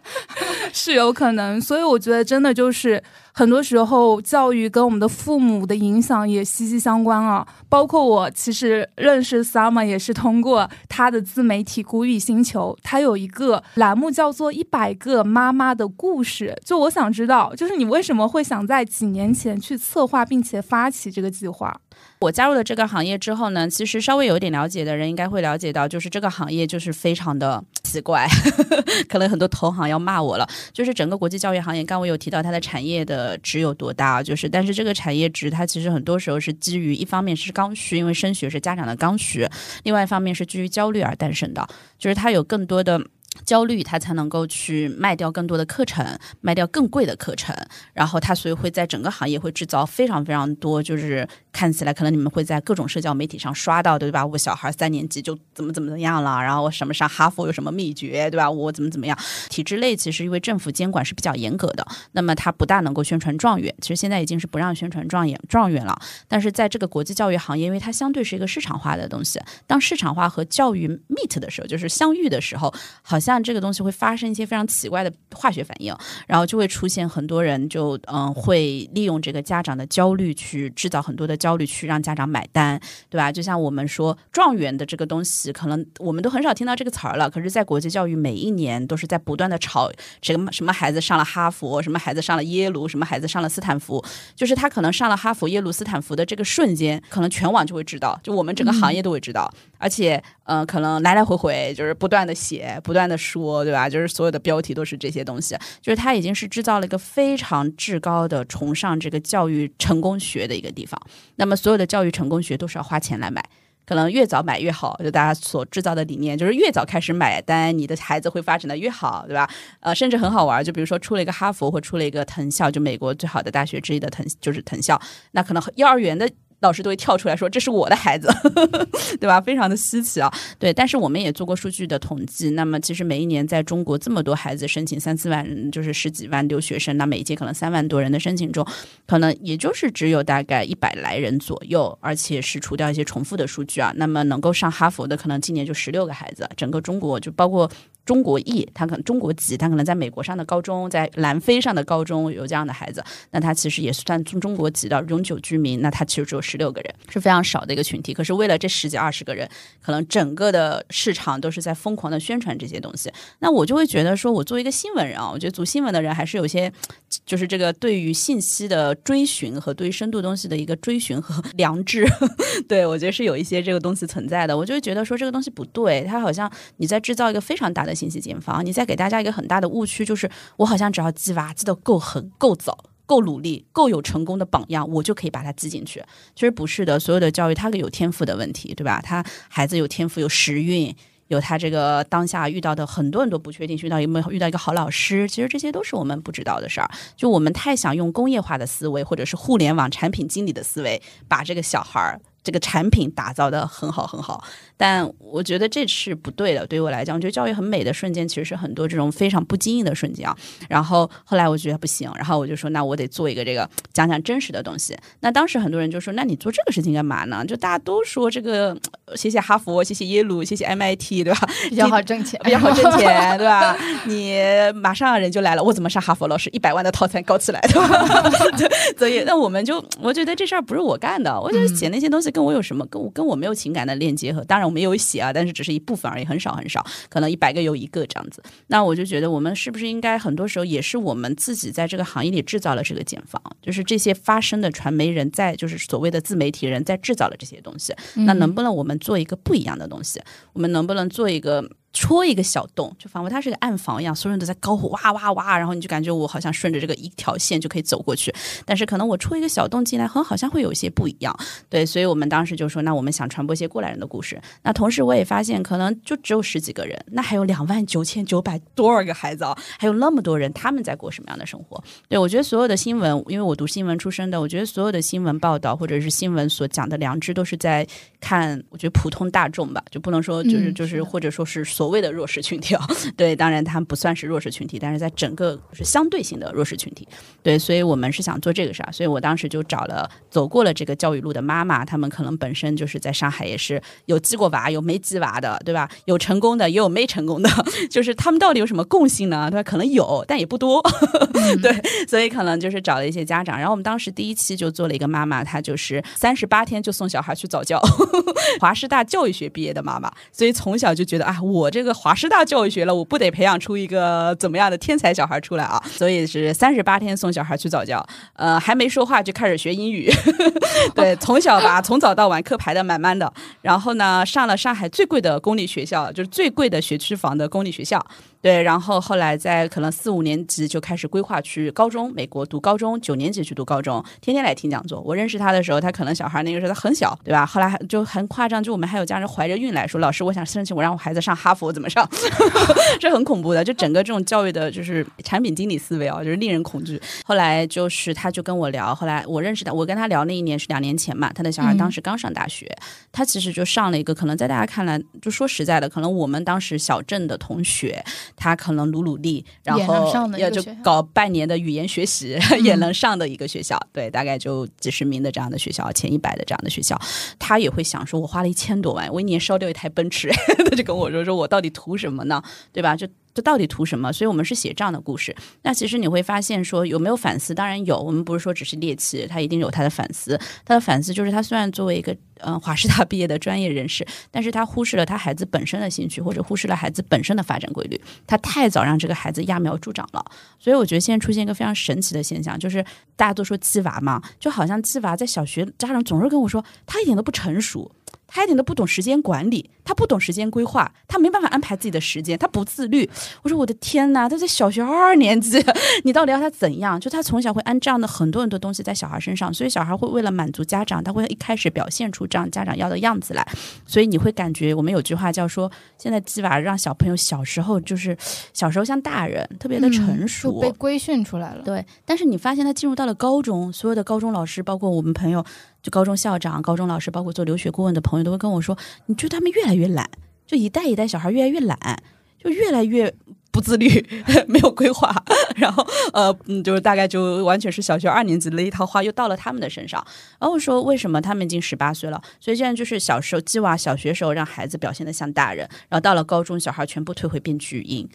是有可能。所以我觉得真的就是很多时候教育跟我们的父母的影响也息息相关啊。包括我其实认识 Summer 也是通过他的自媒体“谷雨星球”，他有一个栏目叫做“一百个妈妈的故事”。就我想知道，就是你为什么会想在几年前去策划并且发起这个计划？我加入了这个行业之后呢，其实稍微有点了解的人应该会了解到，就是这个行业就是非常的奇怪，可能很多同行要骂我了。就是整个国际教育行业，刚我有提到它的产业的值有多大，就是但是这个产业值它其实很多时候是基于一方面是刚需，因为升学是家长的刚需；另外一方面是基于焦虑而诞生的，就是它有更多的。焦虑，他才能够去卖掉更多的课程，卖掉更贵的课程，然后他所以会在整个行业会制造非常非常多，就是看起来可能你们会在各种社交媒体上刷到，对吧？我小孩三年级就怎么怎么怎么样了，然后我什么上哈佛有什么秘诀，对吧？我怎么怎么样？体制内其实因为政府监管是比较严格的，那么他不大能够宣传状元，其实现在已经是不让宣传状元状元了。但是在这个国际教育行业，因为它相对是一个市场化的东西，当市场化和教育 meet 的时候，就是相遇的时候，好像。像这个东西会发生一些非常奇怪的化学反应，然后就会出现很多人就嗯会利用这个家长的焦虑去制造很多的焦虑，去让家长买单，对吧？就像我们说状元的这个东西，可能我们都很少听到这个词儿了。可是，在国际教育，每一年都是在不断的炒什么什么孩子上了哈佛，什么孩子上了耶鲁，什么孩子上了斯坦福，就是他可能上了哈佛、耶鲁、斯坦福的这个瞬间，可能全网就会知道，就我们整个行业都会知道，而且嗯，可能来来回回就是不断的写，不断的。说对吧？就是所有的标题都是这些东西，就是它已经是制造了一个非常至高的崇尚这个教育成功学的一个地方。那么所有的教育成功学都是要花钱来买，可能越早买越好。就大家所制造的理念，就是越早开始买单，你的孩子会发展的越好，对吧？呃，甚至很好玩，就比如说出了一个哈佛或出了一个藤校，就美国最好的大学之一的藤就是藤校，那可能幼儿园的。老师都会跳出来说：“这是我的孩子，对吧？非常的稀奇啊。对，但是我们也做过数据的统计。那么，其实每一年在中国这么多孩子申请三四万，就是十几万留学生，那每一届可能三万多人的申请中，可能也就是只有大概一百来人左右，而且是除掉一些重复的数据啊。那么能够上哈佛的，可能今年就十六个孩子，整个中国就包括。”中国裔，他可能中国籍，他可能在美国上的高中，在南非上的高中有这样的孩子，那他其实也算中中国籍的永久居民，那他其实只有十六个人，是非常少的一个群体。可是为了这十几二十个人，可能整个的市场都是在疯狂的宣传这些东西。那我就会觉得说，我作为一个新闻人啊，我觉得读新闻的人还是有些，就是这个对于信息的追寻和对于深度东西的一个追寻和 良知，对我觉得是有一些这个东西存在的。我就会觉得说这个东西不对，它好像你在制造一个非常大的。信息茧房，你再给大家一个很大的误区，就是我好像只要鸡娃鸡的够狠、够早、够努力、够有成功的榜样，我就可以把它记进去。其实不是的，所有的教育它有天赋的问题，对吧？他孩子有天赋，有时运，有他这个当下遇到的很多很多不确定，遇到有没有遇到一个好老师，其实这些都是我们不知道的事儿。就我们太想用工业化的思维，或者是互联网产品经理的思维，把这个小孩儿。这个产品打造的很好很好，但我觉得这是不对的。对于我来讲，我觉得教育很美的瞬间，其实是很多这种非常不经意的瞬间啊。然后后来我觉得不行，然后我就说，那我得做一个这个讲讲真实的东西。那当时很多人就说，那你做这个事情干嘛呢？就大家都说这个，谢谢哈佛，谢谢耶鲁，谢谢 MIT，对吧？比较好挣钱，比较好挣钱，对吧？你马上人就来了，我怎么上哈佛？老师一百万的套餐搞起来，对？所以那我们就，我觉得这事儿不是我干的，我就写那些东西。跟我有什么跟我跟我没有情感的链接和当然我们有写啊，但是只是一部分而已，很少很少，可能一百个有一个这样子。那我就觉得我们是不是应该很多时候也是我们自己在这个行业里制造了这个茧房，就是这些发声的传媒人在就是所谓的自媒体人在制造了这些东西。那能不能我们做一个不一样的东西？我们能不能做一个？戳一个小洞，就仿佛它是个暗房一样，所有人都在高呼哇哇哇，然后你就感觉我好像顺着这个一条线就可以走过去。但是可能我戳一个小洞进来，很好像会有一些不一样。对，所以我们当时就说，那我们想传播一些过来人的故事。那同时我也发现，可能就只有十几个人，那还有两万九千九百多少个孩子啊，还有那么多人，他们在过什么样的生活？对我觉得所有的新闻，因为我读新闻出身的，我觉得所有的新闻报道或者是新闻所讲的良知，都是在看，我觉得普通大众吧，就不能说就是就是或者说是。所谓的弱势群体啊。对，当然他们不算是弱势群体，但是在整个是相对性的弱势群体。对，所以我们是想做这个事儿，所以我当时就找了走过了这个教育路的妈妈，他们可能本身就是在上海也是有鸡过娃，有没鸡娃的，对吧？有成功的，也有没成功的，就是他们到底有什么共性呢？对吧？可能有，但也不多。对，所以可能就是找了一些家长，然后我们当时第一期就做了一个妈妈，她就是三十八天就送小孩去早教，华师大教育学毕业的妈妈，所以从小就觉得啊，我这个华师大教育学了，我不得培养出一个怎么样的天才小孩出来啊？所以是三十八天送小孩去早教，呃，还没说话就开始学英语，对，从小吧，从早到晚课排的满满的，然后呢，上了上海最贵的公立学校，就是最贵的学区房的公立学校。对，然后后来在可能四五年级就开始规划去高中，美国读高中，九年级去读高中，天天来听讲座。我认识他的时候，他可能小孩那个时候他很小，对吧？后来就很夸张，就我们还有家人怀着孕来说，老师，我想申请我让我孩子上哈佛，怎么上？这很恐怖的，就整个这种教育的就是产品经理思维啊，就是令人恐惧。后来就是他就跟我聊，后来我认识他，我跟他聊那一年是两年前嘛，他的小孩当时刚上大学，他其实就上了一个可能在大家看来，就说实在的，可能我们当时小镇的同学，他可能努努力，然后也就搞半年的语言学习，也能上的一个学校，对，大概就几十名的这样的学校，前一百的这样的学校，他也会想说，我花了一千多万，我一年烧掉一台奔驰，他就跟我说，说我到底图什么呢？对吧？就这到底图什么？所以我们是写这样的故事。那其实你会发现说有没有反思？当然有，我们不是说只是猎奇，他一定有他的反思。他的反思就是他虽然作为一个呃华师大毕业的专业人士，但是他忽视了他孩子本身的兴趣，或者忽视了孩子本身的发展规律。他太早让这个孩子揠苗助长了。所以我觉得现在出现一个非常神奇的现象，就是大家都说鸡娃嘛，就好像鸡娃在小学，家长总是跟我说他一点都不成熟。他一点都不懂时间管理，他不懂时间规划，他没办法安排自己的时间，他不自律。我说我的天呐，他在小学二年级，你到底要他怎样？就他从小会安这样的很多很多东西在小孩身上，所以小孩会为了满足家长，他会一开始表现出这样家长要的样子来。所以你会感觉，我们有句话叫说，现在鸡娃让小朋友小时候就是小时候像大人，特别的成嗯熟，就被规训出来了。对，但是你发现他进入到了高中，所有的高中老师，包括我们朋友，高中校长、高中老师，包括做留学顾问的朋友，都会跟我说，你觉得他们越来越懒，就一代一代小孩越来越懒，就越来越。不自律，没有规划，然后呃，就是大概就完全是小学二年级的一套话又到了他们的身上。然后我说为什么他们已经十八岁了？所以现在就是小时候鸡娃小学时候让孩子表现的像大人，然后到了高中小孩全部退回变巨婴。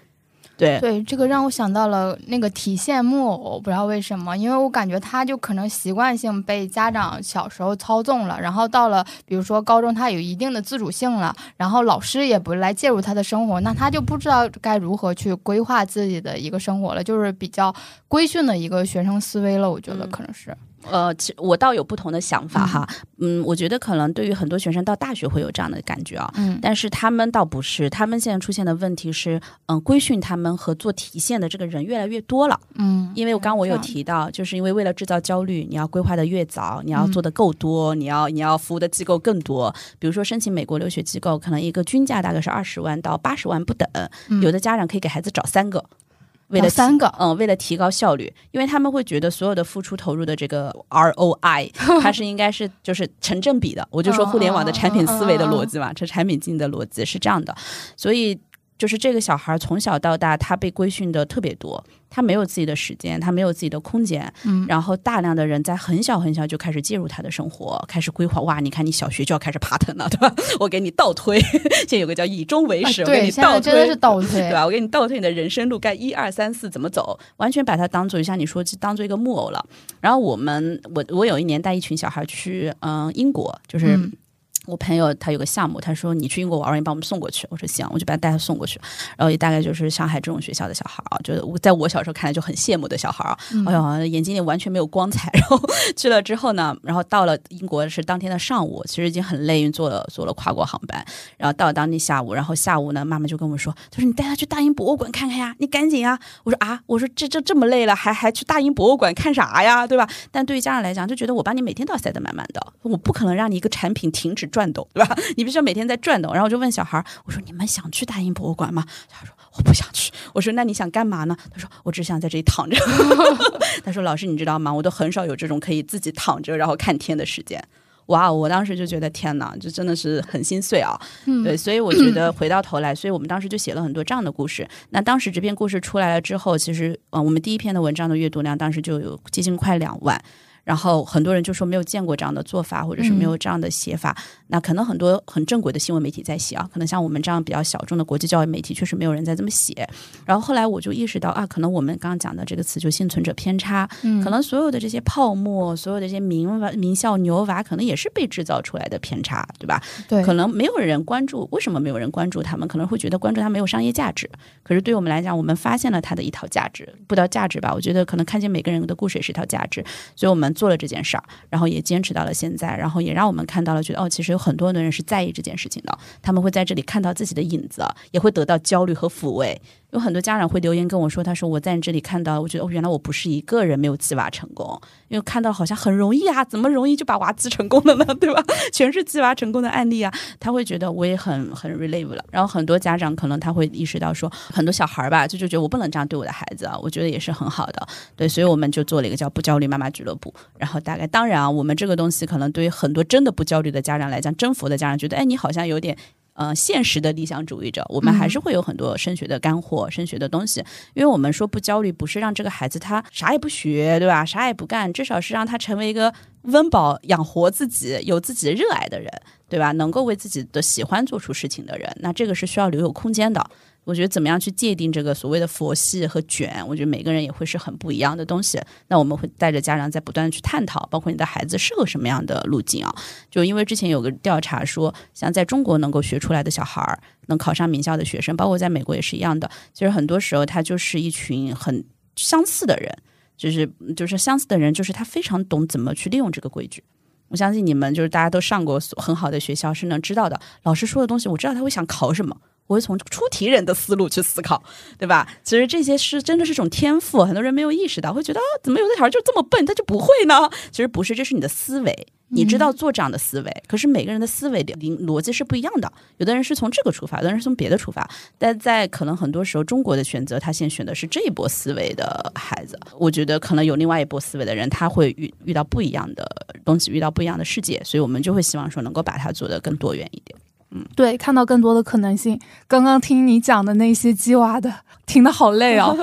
对，对，这个让我想到了那个提线木偶，不知道为什么，因为我感觉他就可能习惯性被家长小时候操纵了，然后到了比如说高中，他有一定的自主性了，然后老师也不来介入他的生活，那他就不知道该如何去规划自己的一个生活了，就是比较规训的一个学生思维了，我觉得嗯。可能是。呃，其我倒有不同的想法哈，嗯，我觉得可能对于很多学生到大学会有这样的感觉啊，嗯但是他们倒不是，他们现在出现的问题是，嗯，规训他们和做提现的这个人越来越多了。嗯，因为我刚刚我有提到，就是因为为了制造焦虑，你要规划的越早，你要做的够多，你要你要服务的机构更多。比如说申请美国留学机构，可能一个均价大概是二十万到八十万不等，嗯有的家长可以给孩子找三个。为了三个。嗯，为了提高效率，因为他们会觉得所有的付出投入的这个 ROI，它是应该是就是成正比的。我就说互联网的产品思维的逻辑嘛，这产品经营的逻辑是这样的，所以就是这个小孩从小到大，他被规训的特别多，他没有自己的时间，他没有自己的空间，嗯然后大量的人在很小很小就开始介入他的生活，开始规划。哇，你看你小学就要开始爬藤了，对吧？我给你倒推，现在有个叫以终为啊始，我给，你倒推，真的是倒 推，对吧？我给你倒推你的人生路，该一二三四怎么走，完全把它当做像你说，当做一个木偶了。然后我们，我我有一年带一群小孩去，嗯、英国，就是。嗯我朋友他有个项目，他说你去英国玩玩，你把我们送过去。我说行，我就把他带他送过去。然后也大概就是上海这种学校的小孩啊，就是我在我小时候看来就很羡慕的小孩啊，嗯哎呦，眼睛里完全没有光彩。然后去了之后呢，然后到了英国是当天的上午，其实已经很累，因为坐了坐了跨国航班。然后到了当地下午，然后下午呢，妈妈就跟我说，她说你带他去大英博物馆看看呀，你赶紧啊！我说啊，我说这这这么累了，还还去大英博物馆看啥呀，对吧？但对于家长来讲，就觉得我把你每天都要塞得满满的，我不可能让你一个产品停止转动，对吧？你必须要每天在转动。然后我就问小孩儿，我说你们想去大英博物馆吗？小孩说我不想去。我说那你想干嘛呢？他说我只想在这里躺着。他说老师你知道吗？我都很少有这种可以自己躺着然后看天的时间。哇，我当时就觉得天哪，就真的是很心碎啊。嗯对，所以我觉得回到头来，所以我们当时就写了很多这样的故事。那当时这篇故事出来了之后，其实呃，我们第一篇的文章的阅读量当时就有接近快两万。然后很多人就说没有见过这样的做法，或者是没有这样的写法。那可能很多很正规的新闻媒体在写啊，可能像我们这样比较小众的国际教育媒体，确实没有人在这么写。然后后来我就意识到啊，可能我们刚刚讲的这个词就幸存者偏差，嗯可能所有的这些泡沫，所有的这些名娃、名校牛娃，可能也是被制造出来的偏差，对吧？对，可能没有人关注，为什么没有人关注他们？可能会觉得关注他没有商业价值。可是对我们来讲，我们发现了他的一套价值，不叫价值吧？我觉得可能看见每个人的故事也是一套价值，所以我们做了这件事儿，然后也坚持到了现在，然后也让我们看到了，觉得哦，其实有很多的人是在意这件事情的，他们会在这里看到自己的影子，也会得到焦虑和抚慰。有很多家长会留言跟我说，他说我在你这里看到，我觉得哦，原来我不是一个人没有鸡娃成功，因为看到好像很容易啊，怎么容易就把娃鸡成功了呢？对吧？全是鸡娃成功的案例啊，他会觉得我也很很 relieve 了。然后很多家长可能他会意识到说，很多小孩儿吧，就就觉得我不能这样对我的孩子啊，我觉得也是很好的。对，所以我们就做了一个叫不焦虑妈妈俱乐部。然后大概当然啊，我们这个东西可能对于很多真的不焦虑的家长来讲，征服的家长觉得，哎，你好像有点。呃，现实的理想主义者，我们还是会有很多升学的干货、升学的东西，因为我们说不焦虑，不是让这个孩子他啥也不学，对吧？啥也不干，至少是让他成为一个温饱养活自己、有自己热爱的人，对吧？能够为自己的喜欢做出事情的人，那这个是需要留有空间的。我觉得怎么样去界定这个所谓的佛系和卷，我觉得每个人也会是很不一样的东西。那我们会带着家长在不断的去探讨，包括你的孩子适合什么样的路径啊？就因为之前有个调查说，像在中国能够学出来的小孩儿，能考上名校的学生，包括在美国也是一样的。其实很多时候他就是一群很相似的人，就是就是相似的人，就是他非常懂怎么去利用这个规矩。我相信你们就是大家都上过很好的学校，是能知道的。老师说的东西，我知道他会想考什么。我会从出题人的思路去思考，对吧？其实这些是真的是种天赋，很多人没有意识到，会觉得、啊、怎么有的小孩就这么笨，他就不会呢？其实不是，这是你的思维，你知道做这样的思维，可是每个人的思维的逻辑是不一样的。有的人是从这个出发，有的人是从别的出发，但在可能很多时候，中国的选择，他现在选的是这一波思维的孩子。我觉得可能有另外一波思维的人，他会遇遇到不一样的东西，遇到不一样的世界，所以我们就会希望说能够把它做得更多元一点。对，看到更多的可能性。刚刚听你讲的那些鸡娃的，听的好累 啊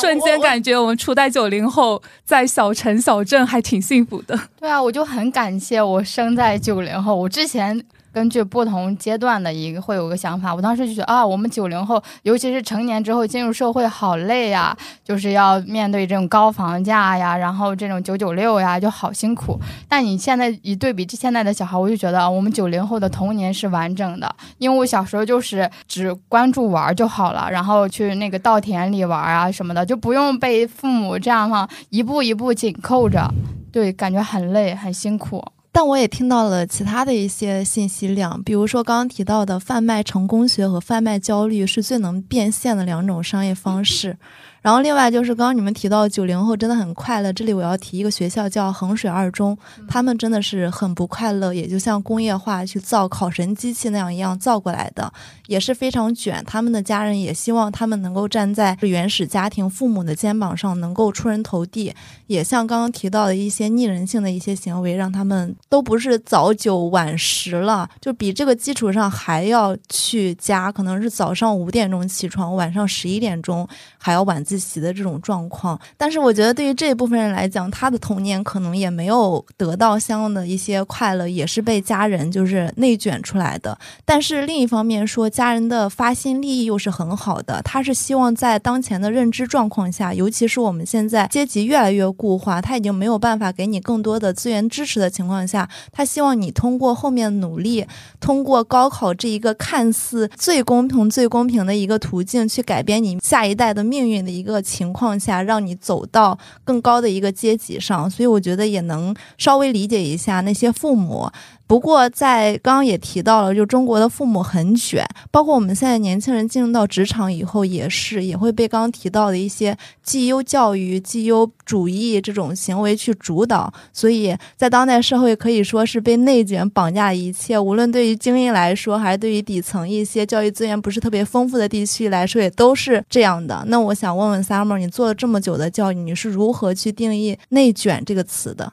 瞬间感觉我们初代九零后在小城小镇还挺幸福的。对啊，我就很感谢我生在九零后。我之前根据不同阶段的一个会有个想法，我当时就觉得啊，我们九零后，尤其是成年之后进入社会好累呀，就是要面对这种高房价呀，然后这种九九六呀，就好辛苦。但你现在一对比现在的小孩，我就觉得，我们九零后的童年是完整的，因为我小时候就是只关注玩就好了，然后去那个稻田里玩啊什么的，就不用被父母这样哈一步一步紧扣着。对，感觉很累，很辛苦。但我也听到了其他的一些信息量，比如说刚刚提到的贩卖成功学和贩卖焦虑是最能变现的两种商业方式。然后另外就是刚刚你们提到九零后真的很快乐，这里我要提一个学校叫衡水二中，他们真的是很不快乐，也就像工业化去造考神机器那样一样造过来的，也是非常卷。他们的家人也希望他们能够站在原始家庭父母的肩膀上，能够出人头地。也像刚刚提到的一些逆人性的一些行为，让他们都不是早九晚十了，就比这个基础上还要去加，可能是早上五点钟起床，晚上十一点钟还要晚自习的这种状况。但是我觉得对于这一部分人来讲，他的童年可能也没有得到相应的一些快乐，也是被家人就是内卷出来的。但是另一方面说，家人的发心利益又是很好的，他是希望在当前的认知状况下，尤其是我们现在阶级越来越固化，他已经没有办法给你更多的资源支持的情况下，他希望你通过后面努力，通过高考这一个看似最公平、最公平的一个途径，去改变你下一代的命运的一一个情况下，让你走到更高的一个阶级上。所以我觉得也能稍微理解一下那些父母。不过，在刚刚也提到了，就中国的父母很卷，包括我们现在年轻人进入到职场以后，也是也会被刚刚提到的一些绩优教育、绩优主义这种行为去主导。所以在当代社会，可以说是被内卷绑架一切。无论对于精英来说，还是对于底层一些教育资源不是特别丰富的地区来说，也都是这样的。那我想问问 Summer，你做了这么久的教育，你是如何去定义“内卷”这个词的？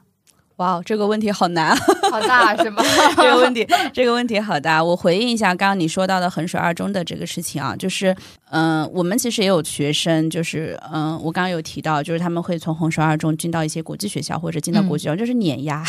哇，这个问题好难，好大是吧？这个问题，这个问题好大。我回应一下刚刚你说到的衡水二中的这个事情啊，就是，嗯，我们其实也有学生，就是，嗯，我刚刚有提到，就是他们会从衡水二中进到一些国际学校，或者进到国际学校，就是碾压。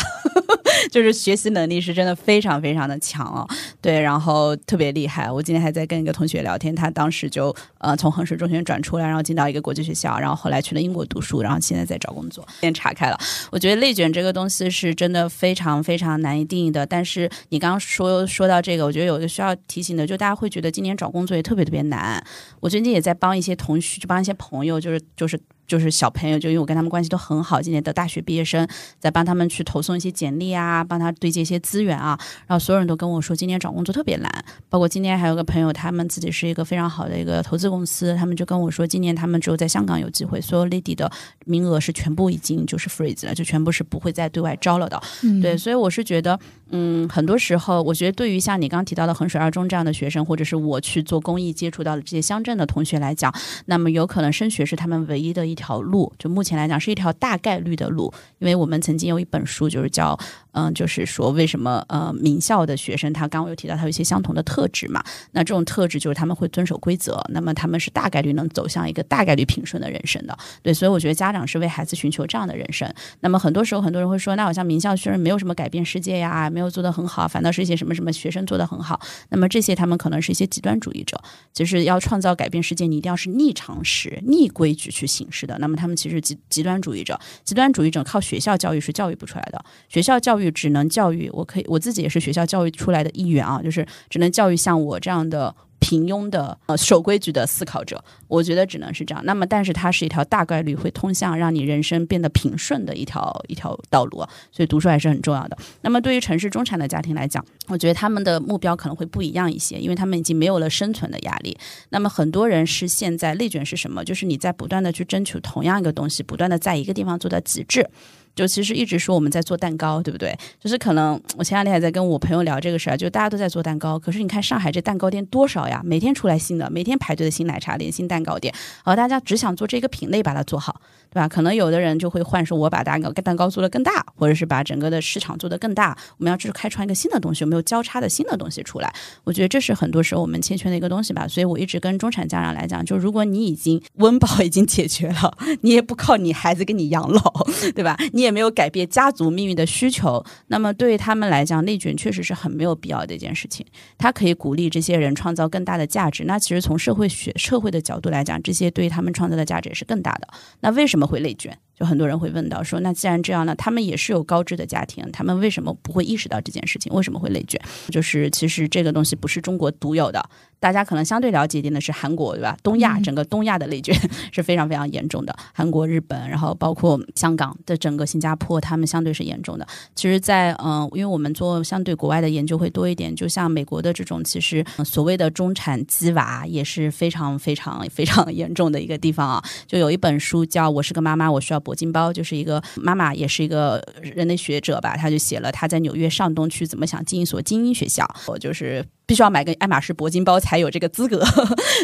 就是学习能力是真的非常非常的强哦，对，然后特别厉害。我今天还在跟一个同学聊天，他当时就呃从衡水中学转出来，然后进到一个国际学校，然后后来去了英国读书，然后现在在找工作。先查开了，我觉得内卷这个东西是真的非常非常难以定义的。但是你刚刚说说到这个，我觉得有一个需要提醒的，就大家会觉得今年找工作也特别特别难。我最近也在帮一些同学，就帮一些朋友，就是就是。就是小朋友，就因为我跟他们关系都很好，今年的大学毕业生，在帮他们去投送一些简历啊，帮他对接一些资源啊，然后所有人都跟我说，今年找工作特别难。包括今年还有个朋友，他们自己是一个非常好的一个投资公司，他们就跟我说，今年他们只有在香港有机会，所有 lady 的名额是全部已经就是 freeze 了，就全部是不会再对外招了的。对，所以我是觉得，嗯，很多时候，我觉得对于像你刚刚提到的衡水二中这样的学生，或者是我去做公益接触到的这些乡镇的同学来讲，那么有可能升学是他们唯一的一。条路，就目前来讲是一条大概率的路，因为我们曾经有一本书，就是叫嗯，就是说为什么呃名校的学生，他刚刚有提到他有一些相同的特质嘛，那这种特质就是他们会遵守规则，那么他们是大概率能走向一个大概率平顺的人生的，对，所以我觉得家长是为孩子寻求这样的人生。那么很多时候很多人会说，那好像名校学生没有什么改变世界呀，没有做得很好，反倒是一些什么什么学生做得很好。那么这些他们可能是一些极端主义者，就是要创造改变世界，你一定要是逆常识、逆规矩去行事。的，那么他们其实极极端主义者，极端主义者靠学校教育是教育不出来的，学校教育只能教育，我可以我自己也是学校教育出来的一员啊，就是只能教育像我这样的。平庸的呃守规矩的思考者，我觉得只能是这样。那么，但是它是一条大概率会通向让你人生变得平顺的一条一条道路。所以读书还是很重要的。那么，对于城市中产的家庭来讲，我觉得他们的目标可能会不一样一些，因为他们已经没有了生存的压力。那么，很多人是现在内卷是什么？就是你在不断的去争取同样一个东西，不断的在一个地方做到极致。就其实一直说我们在做蛋糕，对不对？就是可能我前两天还在跟我朋友聊这个事儿，就大家都在做蛋糕，可是你看上海这蛋糕店多少呀？每天出来新的，每天排队的新奶茶店、新蛋糕店，而大家只想做这个品类，把它做好。对吧？可能有的人就会换说，我把蛋糕蛋糕做得更大，或者是把整个的市场做得更大。我们要去开创一个新的东西，有没有交叉的新的东西出来？我觉得这是很多时候我们欠缺的一个东西吧。所以我一直跟中产家长来讲，就如果你已经温饱已经解决了，你也不靠你孩子给你养老，对吧？你也没有改变家族命运的需求，那么对于他们来讲，内卷确实是很没有必要的一件事情。他可以鼓励这些人创造更大的价值。那其实从社会学、社会的角度来讲，这些对他们创造的价值也是更大的。那为什么？会内卷，就很多人会问到说，那既然这样呢，他们也是有高知的家庭，他们为什么不会意识到这件事情？为什么会内卷？就是其实这个东西不是中国独有的。大家可能相对了解一点的是韩国，对吧？东亚整个东亚的内卷 是非常非常严重的。韩国、日本，然后包括香港的整个新加坡，他们相对是严重的。其实，在嗯，因为我们做相对国外的研究会多一点，就像美国的这种，其实所谓的中产鸡娃也是非常非常非常 严重的一个地方啊。就有一本书叫《我是个妈妈，我需要铂金包》，就是一个妈妈也是一个人类学者吧，他就写了他在纽约上东区怎么想进一所精英学校，我就是。必须要买个爱马仕铂金包才有这个资格，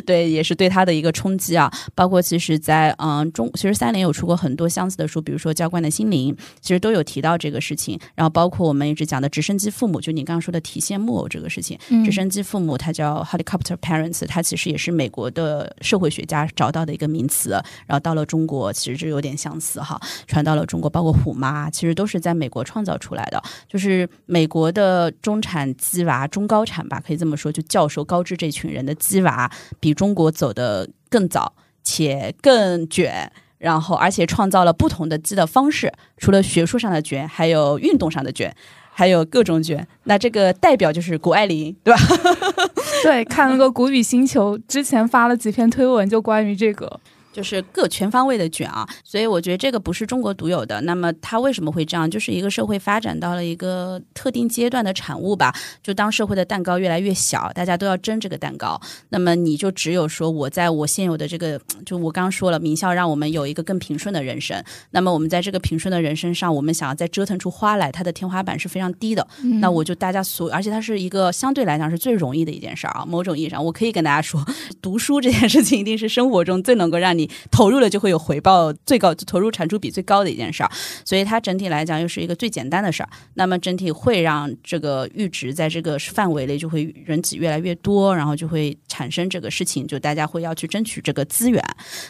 对，也是对他的一个冲击啊。包括其实，在嗯中，其实三联有出过很多相似的书，比如说《教官的心灵》，其实都有提到这个事情。然后包括我们一直讲的直升机父母，就你刚刚说的提线木偶这个事情，直升机父母，它叫 helicopter parents，它其实也是美国的社会学家找到的一个名词。然后到了中国，其实就有点相似哈，传到了中国，包括虎妈，其实都是在美国创造出来的。就是美国的中产鸡娃、中高产吧。可以可以这么说，就教授高知这群人的鸡娃比中国走得更早，且更卷，然后而且创造了不同的鸡的方式。除了学术上的卷，还有运动上的卷，还有各种卷。那这个代表就是谷爱凌，对吧？对，看了个谷雨星球，之前发了几篇推文，就关于这个。就是各全方位的卷啊，所以我觉得这个不是中国独有的。那么它为什么会这样？就是一个社会发展到了一个特定阶段的产物吧。就当社会的蛋糕越来越小，大家都要争这个蛋糕，那么你就只有说我在我现有的这个，就我刚刚说了，名校让我们有一个更平顺的人生。那么我们在这个平顺的人生上，我们想要再折腾出花来，它的天花板是非常低的。那我就大家所，而且它是一个相对来讲是最容易的一件事儿啊。某种意义上，我可以跟大家说，读书这件事情一定是生活中最能够让你。投入了就会有回报，最高投入产出比最高的一件事儿。所以它整体来讲又是一个最简单的事儿。那么整体会让这个阈值在这个范围内就会人挤越来越多，然后就会产生这个事情，就大家会要去争取这个资源。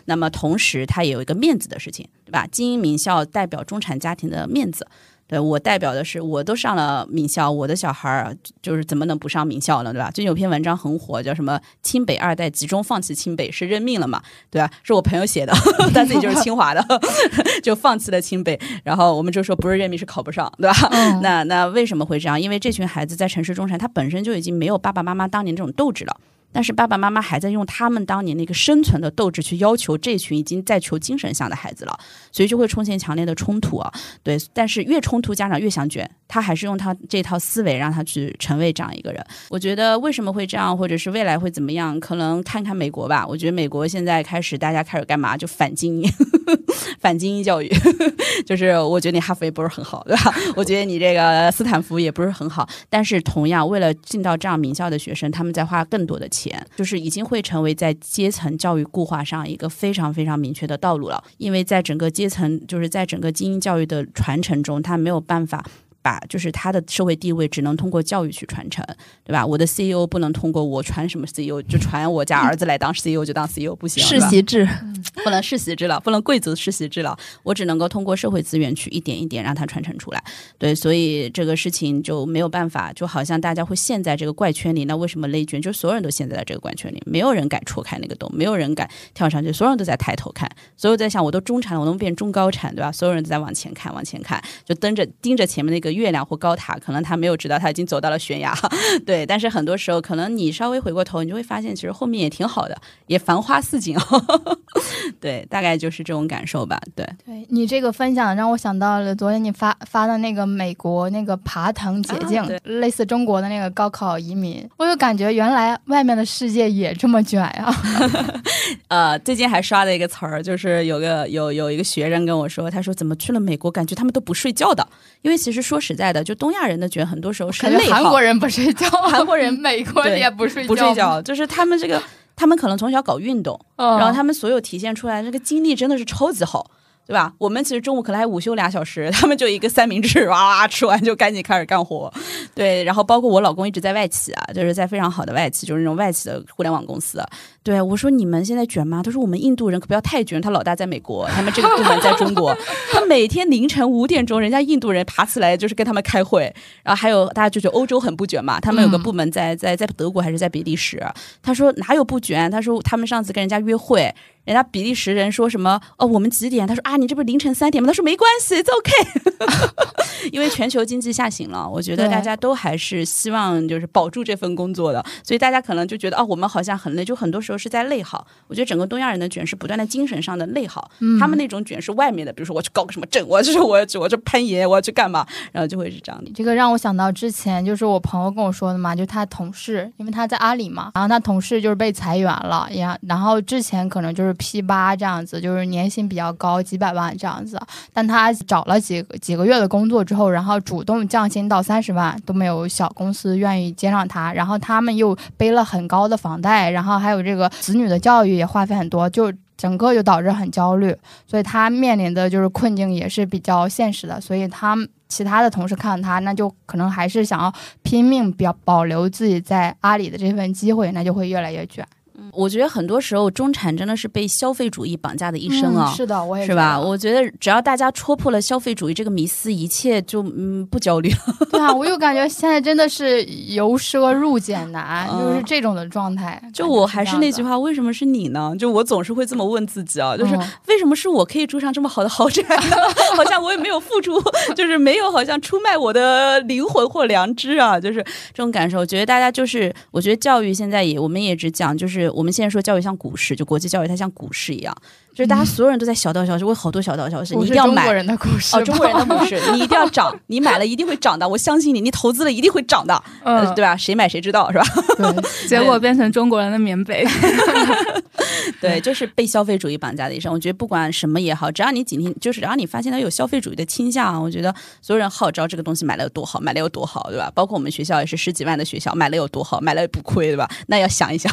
那么同时它也有一个面子的事情，对吧？精英名校代表中产家庭的面子。对我代表的是，我都上了名校，我的小孩儿就是怎么能不上名校呢？对吧？最近有篇文章很火，叫什么“清北二代集中放弃清北是认命了嘛？对吧？是我朋友写的，他自己就是清华的，就放弃了清北。然后我们就说不是认命，是考不上，对吧？那那为什么会这样？因为这群孩子在城市中产，他本身就已经没有爸爸妈妈当年这种斗志了。但是爸爸妈妈还在用他们当年那个生存的斗志去要求这群已经在求精神向的孩子了，所以就会出现强烈的冲突啊。对，但是越冲突，家长越想卷，他还是用他这套思维让他去成为这样一个人。我觉得为什么会这样，或者是未来会怎么样？可能看看美国吧。我觉得美国现在开始，大家开始干嘛？就反精英，反精英教育。就是我觉得你哈佛也不是很好，对吧？我觉得你这个斯坦福也不是很好。但是同样，为了进到这样名校的学生，他们在花更多的钱。钱就是已经会成为在阶层教育固化上一个非常非常明确的道路了，因为在整个阶层，就是在整个精英教育的传承中，他没有办法。把就是他的社会地位只能通过教育去传承，对吧？我的 CEO 不能通过我传什么 CEO 就传我家儿子来当 CEO 就当 CEO 不行，世袭制不能世袭制了，不能贵族世袭制了。我只能够通过社会资源去一点一点让它传承出来。对，所以这个事情就没有办法，就好像大家会陷在这个怪圈里。那为什么内卷？就所有人都陷在了这个怪圈里，没有人敢戳开那个洞，没有人敢跳上去，所有人都在抬头看，所有在想我都中产了，我能变中高产，对吧？所有人都在往前看，往前看，就瞪着盯着前面那个月亮或。高塔可能他没有知道他已经走到了悬崖，对。但是很多时候，可能你稍微回过头，你就会发现，其实后面也挺好的，也繁花似锦。对，大概就是这种感受吧。对，对你这个分享让我想到了昨天你发发的那个美国那个爬藤捷径，类似中国的那个高考移民，我就感觉原来外面的世界也这么卷呀。呃，最近还刷了一个词儿，就是有个有有一个学生跟我说，他说怎么去了美国，感觉他们都不睡觉的，因为其实说实在的，就东亚人的觉很多时候是内耗。韩国人不睡觉，韩国人、美国人也不睡觉，不睡觉，就是他们这个，他们可能从小搞运动，然后他们所有体现出来这个精力真的是超级好。对吧？我们其实中午可能还午休俩小时，他们就一个三明治，哇哇吃完就赶紧开始干活。对，然后包括我老公一直在外企啊，就是在非常好的外企，就是那种外企的互联网公司。对我说：“你们现在卷吗？”他说：“我们印度人可不要太卷，他老大在美国，他们这个部门在中国，他每天凌晨五点钟，人家印度人爬起来就是跟他们开会。然后还有大家就觉得欧洲很不卷嘛，他们有个部门在在在德国还是在比利时？他说哪有不卷？他说他们上次跟人家约会。”人家比利时人说什么？哦，我们几点？他说啊，你这不是凌晨三点吗？他说没关系，it's OK，因为全球经济下行了，我觉得大家都还是希望就是保住这份工作的，所以大家可能就觉得哦，我们好像很累，就很多时候是在内耗。我觉得整个东亚人的卷是不断的精神上的内耗，他们那种卷是外面的，比如说我去搞个什么证，我就是我我去攀岩，我要去干嘛，然后就会是这样的。这个让我想到之前就是我朋友跟我说的嘛，就他同事，因为他在阿里嘛，然后他同事就是被裁员了，然然后之前可能就是。P 八这样子，就是年薪比较高，几百万这样子。但他找了几几个月的工作之后，然后主动降薪到三十万，都没有小公司愿意接上他。然后他们又背了很高的房贷，然后还有这个子女的教育也花费很多，就整个就导致很焦虑。所以他面临的就是困境也是比较现实的。所以他其他的同事看到他，那就可能还是想要拼命表保留自己在阿里的这份机会，那就会越来越卷。我觉得很多时候中产真的是被消费主义绑架的一生啊！是的，我也是吧？我觉得只要大家戳破了消费主义这个迷思，一切就嗯不焦虑了。对啊，我又感觉现在真的是由奢入俭难，就是这种的状态。就我还是那句话，为什么是你呢？就我总是会这么问自己啊，就是为什么是我可以住上这么好的豪宅？好像我也没有付出，就是没有好像出卖我的灵魂或良知啊，就是这种感受。我觉得大家就是，我觉得教育现在也，我们也只讲就是。我们现在说教育像股市，就国际教育它像股市一样，就是大家所有人都在小道消息，我有好多小道消息，你一定要买。中国人的故事哦，中国人的故事，你一定要涨，你买了一定会涨的，我相信你，你投资了一定会涨的，嗯，对吧？谁买谁知道是吧？结果变成中国人的棉被。对，就是被消费主义绑架的一生。我觉得不管什么也好，只要你警惕，就是只要你发现它有消费主义的倾向，我觉得所有人号召这个东西买了有多好，买了有多好，对吧？包括我们学校也是十几万的学校，买了有多好，买了也不亏，对吧？那要想一想。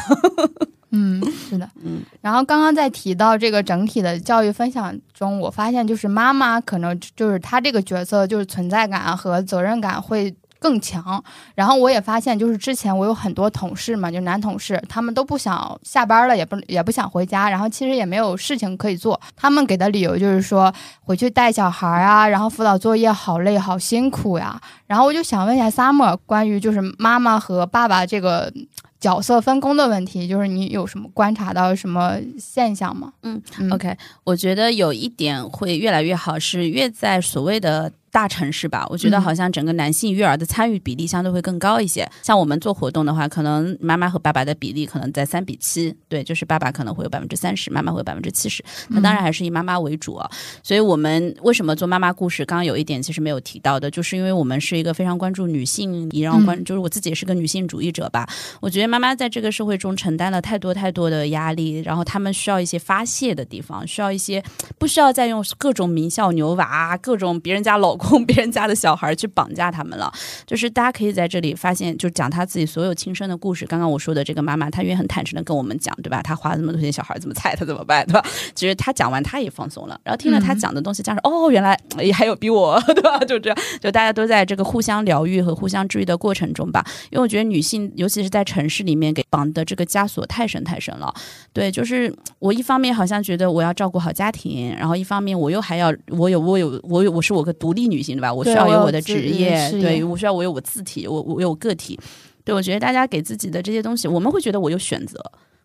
嗯，是的，嗯。然后刚刚在提到这个整体的教育分享中，我发现就是妈妈可能就是她这个角色就是存在感和责任感会。更强，然后我也发现，就是之前我有很多同事嘛，就男同事，他们都不想下班了，也不也不想回家，然后其实也没有事情可以做，他们给的理由就是说回去带小孩啊，然后辅导作业好累好辛苦呀，然后我就想问一下 Summer，关于就是妈妈和爸爸这个角色分工的问题，就是你有什么观察到什么现象吗？嗯，OK，我觉得有一点会越来越好，是越在所谓的。大城市吧，我觉得好像整个男性育儿的参与比例相对会更高一些。像我们做活动的话，可能妈妈和爸爸的比例可能在三比七，对，就是爸爸可能会有百分之三十，妈妈会有百分之七十。那当然还是以妈妈为主啊。所以我们为什么做妈妈故事？刚刚有一点其实没有提到的，就是因为我们是一个非常关注女性，也让关，就是我自己也是个女性主义者吧。我觉得妈妈在这个社会中承担了太多太多的压力，然后他们需要一些发泄的地方，需要一些不需要再用各种名校牛娃、各种别人家老。供别人家的小孩去绑架他们了，就是大家可以在这里发现，就讲他自己所有亲身的故事。刚刚我说的这个妈妈，她也很坦诚的跟我们讲，对吧？她花了这么多钱，小孩怎么菜，她怎么办，对吧？其实她讲完，她也放松了。然后听了她讲的东西，加上哦，原来也还有比我，对吧？就这样，就大家都在这个互相疗愈和互相治愈的过程中吧。因为我觉得女性，尤其是在城市里面，给绑的这个枷锁太深太深了。对，就是我一方面好像觉得我要照顾好家庭，然后一方面我又还要我有我有我有我是我个独立。女性对吧？我需要有我的职业，对我需要我有我字体，我我有个体。对我觉得大家给自己的这些东西，我们会觉得我有选择。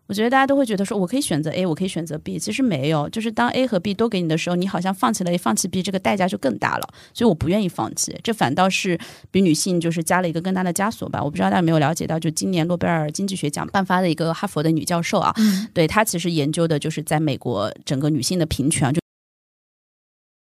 我觉得大家都会觉得说我可以选择 A，我可以选择 B。其实没有，就是当 A 和 B 都给你的时候，你好像放弃了 A，放弃 B，这个代价就更大了。所以我不愿意放弃，这反倒是比女性就是加了一个更大的枷锁吧。我不知道大家有没有了解到，就今年诺贝尔经济学奖颁发的一个哈佛的女教授啊，对她其实研究的就是在美国整个女性的平权就。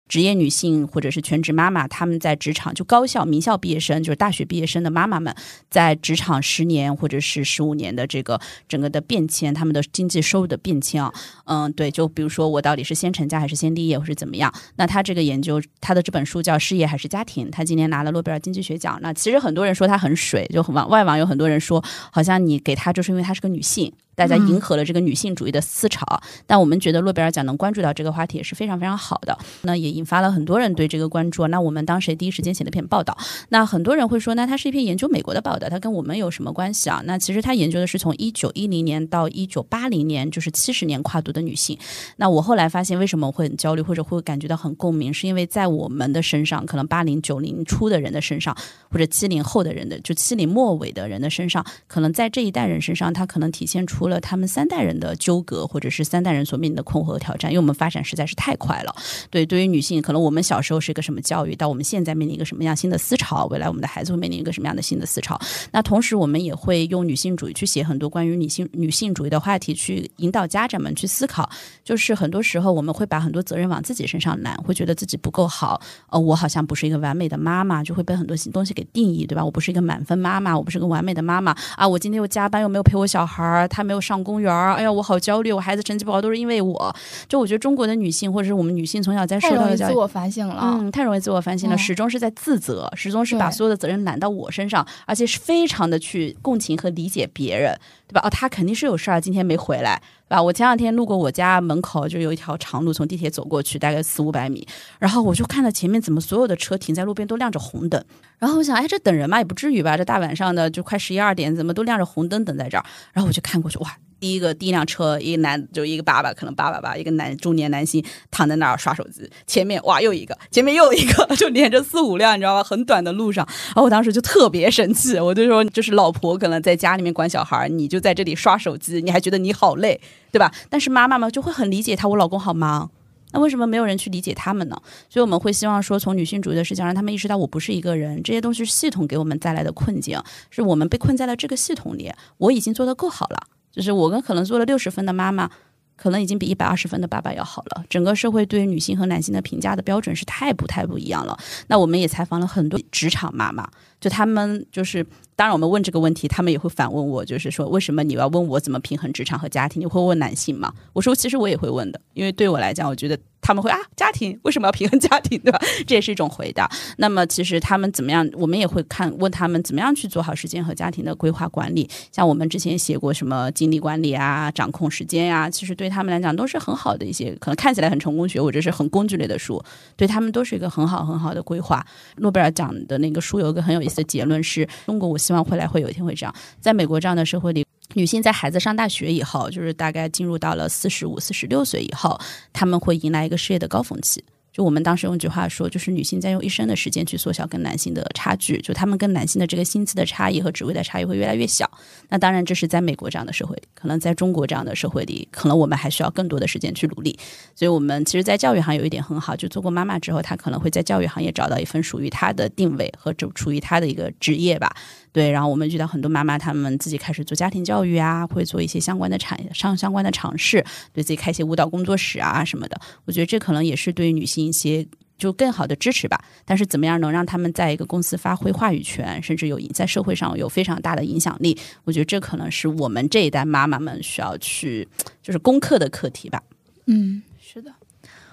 职业女性或者是全职妈妈，她们在职场就高校名校毕业生，就是大学毕业生的妈妈们，在职场十年或者是十五年的这个整个的变迁，他们的经济收入的变迁啊，嗯，对，就比如说我到底是先成家还是先立业，或是怎么样？那他这个研究，他的这本书叫《事业还是家庭》，他今年拿了诺贝尔经济学奖。那其实很多人说他很水，就网外网有很多人说，好像你给他就是因为她是个女性。大家迎合了这个女性主义的思潮，但我们觉得诺贝尔奖能关注到这个话题也是非常非常好的。那也引发了很多人对这个关注。那我们当时也第一时间写了篇报道。那很多人会说，那它是一篇研究美国的报道，它跟我们有什么关系啊？那其实它研究的是从一九一零年到一九八零年，就是七十年跨度的女性。那我后来发现，为什么我会很焦虑，或者会感觉到很共鸣，是因为在我们的身上，可能八零九零初的人的身上，或者七零后的人的，就七零末尾的人的身上，可能在这一代人身上，它可能体现出除了他们三代。人的纠葛，或者是三代人所面临的困惑和挑战，因为我们发展实在是太快了。对，对于女性，可能我们小时候是一个什么教育，到我们现在面临一个什么样新的思潮，未来我们的孩子会面临一个什么样的新的思潮。那同时，我们也会用女性主义去写很多关于女性女性主义的话题，去引导家长们去思考。就是很多时候，我们会把很多责任往自己身上揽，会觉得自己不够好。呃，我好像不是一个完美的妈妈，就会被很多新东西给定义，对吧？我不是一个满分妈妈，我不是个完美的妈妈啊！我今天又加班，又没有陪我小孩儿，他没有上公园儿。哎呀，我好焦虑，我孩子成绩不好都是因为我。就我觉得中国的女性，或者是我们女性从小在受到的教育，自我反省了，嗯，太容易自我反省了，始终是在自责，始终是把所有的责任揽到我身上，而且是非常的去共情和理解别人，对吧？哦，他肯定是有事儿，今天没回来。对吧，我前两天路过我家门口，就有一条长路，从地铁走过去，大概四五百米。然后我就看到前面怎么所有的车停在路边都亮着红灯。然后我想，哎，这等人嘛也不至于吧？这大晚上的就快十一二点，怎么都亮着红灯等在这儿？然后我就看过去，哇，第一个第一辆车，一个男就一个爸爸，可能爸爸吧，一个男中年男性躺在那儿刷手机。前面哇又一个，前面又一个，就连着四五辆，你知道吧？很短的路上。然后我当时就特别生气，我就说，就是老婆可能在家里面管小孩，你就在这里刷手机，你还觉得你好累。对吧？但是妈妈们就会很理解他，我老公好忙，那为什么没有人去理解他们呢？所以我们会希望说，从女性主义的视角，让他们意识到我不是一个人，这些东西是系统给我们带来的困境，是我们被困在了这个系统里。我已经做得够好了，就是我跟可能做了六十分的妈妈，可能已经比一百二十分的爸爸要好了。整个社会对于女性和男性的评价的标准是太不太不一样了。那我们也采访了很多职场妈妈。就他们就是，当然我们问这个问题，他们也会反问我，就是说为什么你要问我怎么平衡职场和家庭？你会问男性吗？我说其实我也会问的，因为对我来讲，我觉得他们会啊，家庭为什么要平衡家庭，对吧？这也是一种回答。那么其实他们怎么样，我们也会看问他们怎么样去做好时间和家庭的规划管理。像我们之前写过什么精力管理啊、掌控时间呀、其实对他们来讲都是很好的一些，可能看起来很成功学或者是很工具类的书，对他们都是一个很好很好的规划。诺贝尔奖的那个书有一个很有的结论是：中国，我希望未来会有一天会这样，在美国这样的社会里。女性在孩子上大学以后，就是大概进入到了四十五、四十六岁以后，他们会迎来一个事业的高峰期。就我们当时用一句话说，就是女性在用一生的时间去缩小跟男性的差距，就他们跟男性的这个薪资的差异和职位的差异会越来越小。那当然，这是在美国这样的社会，可能在中国这样的社会里，可能我们还需要更多的时间去努力。所以，我们其实，在教育行业有一点很好，就做过妈妈之后，她可能会在教育行业找到一份属于她的定位和这属于她的一个职业吧。对，然后我们遇到很多妈妈，她们自己开始做家庭教育啊，会做一些相关的产上相关的尝试，对自己开一些舞蹈工作室啊什么的。我觉得这可能也是对女性一些。就更好的支持吧，但是怎么样能让他们在一个公司发挥话语权，甚至有在社会上有非常大的影响力？我觉得这可能是我们这一代妈妈们需要去就是攻克的课题吧。嗯，是的，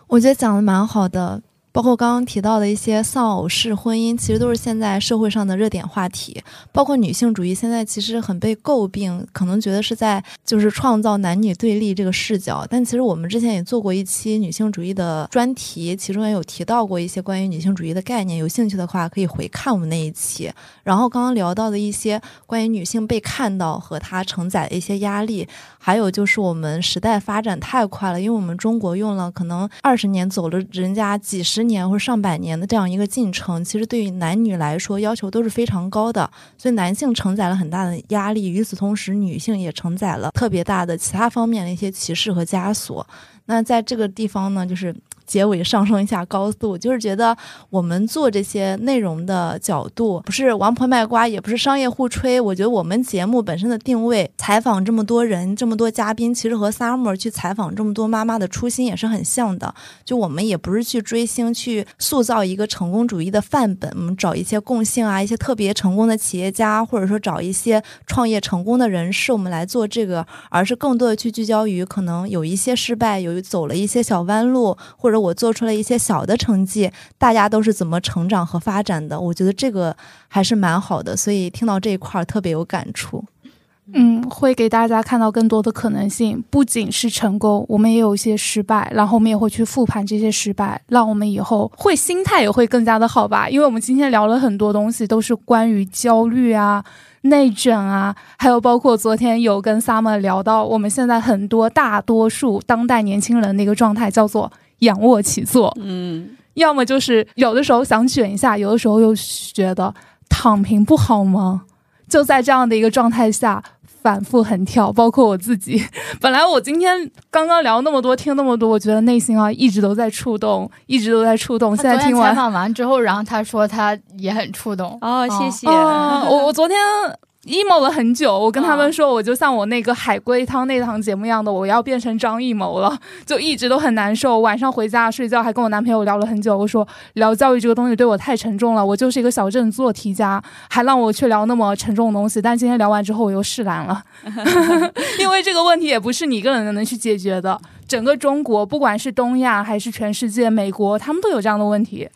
我觉得讲的蛮好的。包括刚刚提到的一些丧偶式婚姻，其实都是现在社会上的热点话题。包括女性主义，现在其实很被诟病，可能觉得是在就是创造男女对立这个视角。但其实我们之前也做过一期女性主义的专题，其中也有提到过一些关于女性主义的概念。有兴趣的话，可以回看我们那一期。然后刚刚聊到的一些关于女性被看到和她承载的一些压力，还有就是我们时代发展太快了，因为我们中国用了可能二十年走了人家几十年或者上百年的这样一个进程，其实对于男女来说要求都是非常高的，所以男性承载了很大的压力，与此同时，女性也承载了特别大的其他方面的一些歧视和枷锁。那在这个地方呢，就是。结尾上升一下高度，就是觉得我们做这些内容的角度不是王婆卖瓜，也不是商业互吹。我觉得我们节目本身的定位，采访这么多人，这么多嘉宾，其实和 Summer 去采访这么多妈妈的初心也是很像的。就我们也不是去追星，去塑造一个成功主义的范本，我们找一些共性啊，一些特别成功的企业家，或者说找一些创业成功的人士，我们来做这个，而是更多的去聚焦于可能有一些失败，有走了一些小弯路，或者。我做出了一些小的成绩，大家都是怎么成长和发展的？我觉得这个还是蛮好的，所以听到这一块儿特别有感触。嗯，会给大家看到更多的可能性，不仅是成功，我们也有一些失败，然后我们也会去复盘这些失败，让我们以后会心态也会更加的好吧。因为我们今天聊了很多东西，都是关于焦虑啊、内卷啊，还有包括昨天有跟 Summer 聊到，我们现在很多大多数当代年轻人的一个状态叫做。仰卧起坐，嗯，要么就是有的时候想卷一下，有的时候又觉得躺平不好吗？就在这样的一个状态下反复横跳。包括我自己，本来我今天刚刚聊那么多，听那么多，我觉得内心啊一直都在触动，一直都在触动。现在听完采访完之后，然后他说他也很触动。哦，谢谢。我我昨天。Emo 了很久，我跟他们说，我就像我那个海龟汤那档节目一样的，我要变成张艺谋了，就一直都很难受。晚上回家睡觉，还跟我男朋友聊了很久。我说聊教育这个东西对我太沉重了，我就是一个小镇做题家，还让我去聊那么沉重的东西。但今天聊完之后，我又释然了，因为这个问题也不是你一个人能去解决的。整个中国，不管是东亚还是全世界，美国，他们都有这样的问题。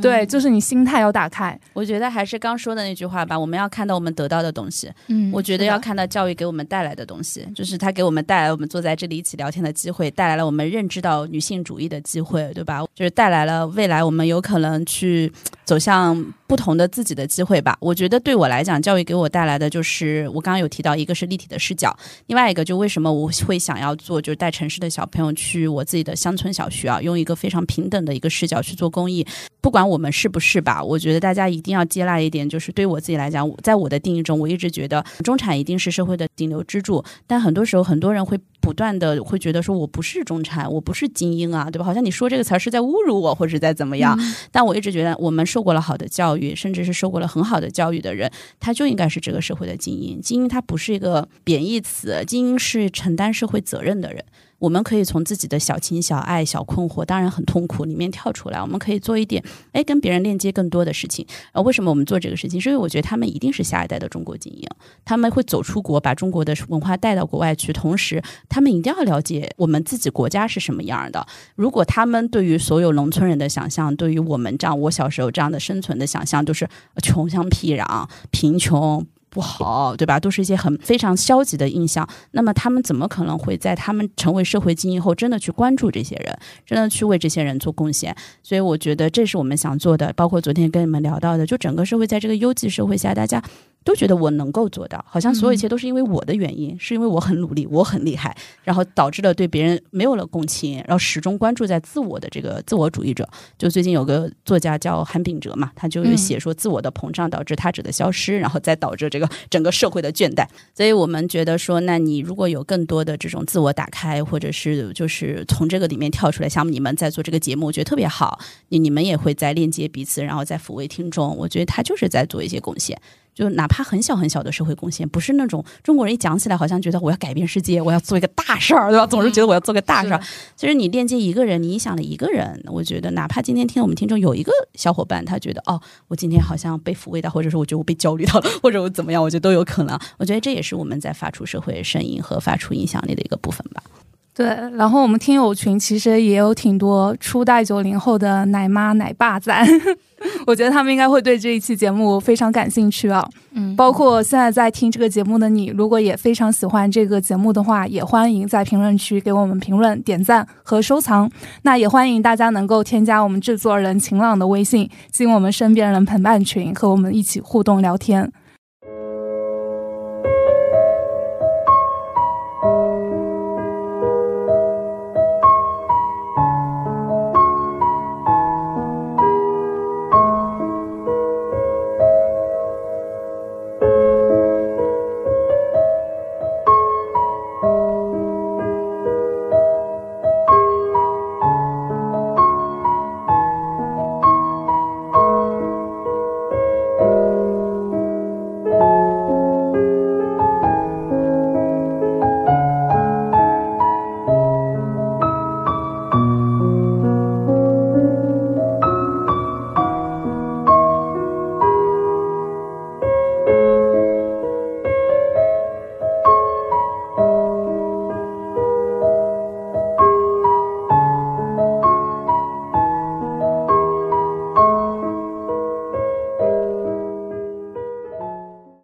对，就是你心态要打开。我觉得还是刚说的那句话吧，我们要看到我们得到的东西。嗯，我觉得要看到教育给我们带来的东西，就是它给我们带来我们坐在这里一起聊天的机会，带来了我们认知到女性主义的机会，对吧？就是带来了未来我们有可能去走向不同的自己的机会吧。我觉得对我来讲，教育给我带来的就是我刚刚有提到，一个是立体的视角，另外一个就为什么我会想要做，就是带城市的小朋友去我自己的乡村小学啊，用一个非常平等的一个视角去做公益。不管我们是不是吧，我觉得大家一定要接纳一点，就是对我自己来讲，在我的定义中，我一直觉得中产一定是社会的顶流支柱。但很多时候，很多人会不断的会觉得说，我不是中产，我不是精英啊，对吧？好像你说这个词儿是在侮辱我，或者在怎么样。但我一直觉得，我们受过了好的教甚至是受过了很好的教育的人，他就应该是这个社会的精英。精英他不是一个贬义词，精英是承担社会责任的人。我们可以从自己的小情小爱、小困惑，当然很痛苦里面跳出来，我们可以做一点，哎，跟别人链接更多的事情。呃，为什么我们做这个事情？是因为我觉得他们一定是下一代的中国精英，他们会走出国，把中国的文化带到国外去，同时他们一定要了解我们自己国家是什么样的。如果他们对于所有农村人的想象，对于我们这样我小时候这样的生存的想象，都是穷乡僻壤、贫穷。不好，对吧？都是一些很非常消极的印象。那么他们怎么可能会在他们成为社会精英后，真的去关注这些人，真的去为这些人做贡献？所以我觉得这是我们想做的。包括昨天跟你们聊到的，就整个社会在这个优绩社会下，大家。都觉得我能够做到，好像所有一切都是因为我的原因，是因为我很努力，我很厉害，然后导致了对别人没有了共情，然后始终关注在自我的这个自我主义者。就最近有个作家叫韩炳哲嘛，他就有写说自我的膨胀导致他者的消失，然后再导致这个 整个社会的倦怠。所以我们觉得说，那你如果有更多的这种自我打开，或者是就是从这个里面跳出来，像你们在做这个节目，我觉得特别好。你你们也会在链接彼此，然后再抚慰听众。我觉得他就是在做一些贡献。就哪怕很小很小的社会贡献，不是那种中国人一讲起来好像觉得我要改变世界，我要做一个大事儿，对吧？总是觉得我要做个大事儿。其实你链接一个人，你影响了一个人，我觉得哪怕今天听我们听众有一个小伙伴，他觉得哦，我今天好像被抚慰到，或者说我觉得我被焦虑到了，或者我怎么样，我觉得都有可能。我觉得这也是我们在发出社会声音和发出影响力的一个部分吧。对，然后我们听友群其实也有挺多初代九零后的奶妈奶爸在，我觉得他们应该会对这一期节目非常感兴趣啊。嗯，包括现在在听这个节目的你，如果也非常喜欢这个节目的话，也欢迎在评论区给我们评论、点赞和收藏。那也欢迎大家能够添加我们制作人晴朗的微信，进我们身边人陪伴群，和我们一起互动聊天。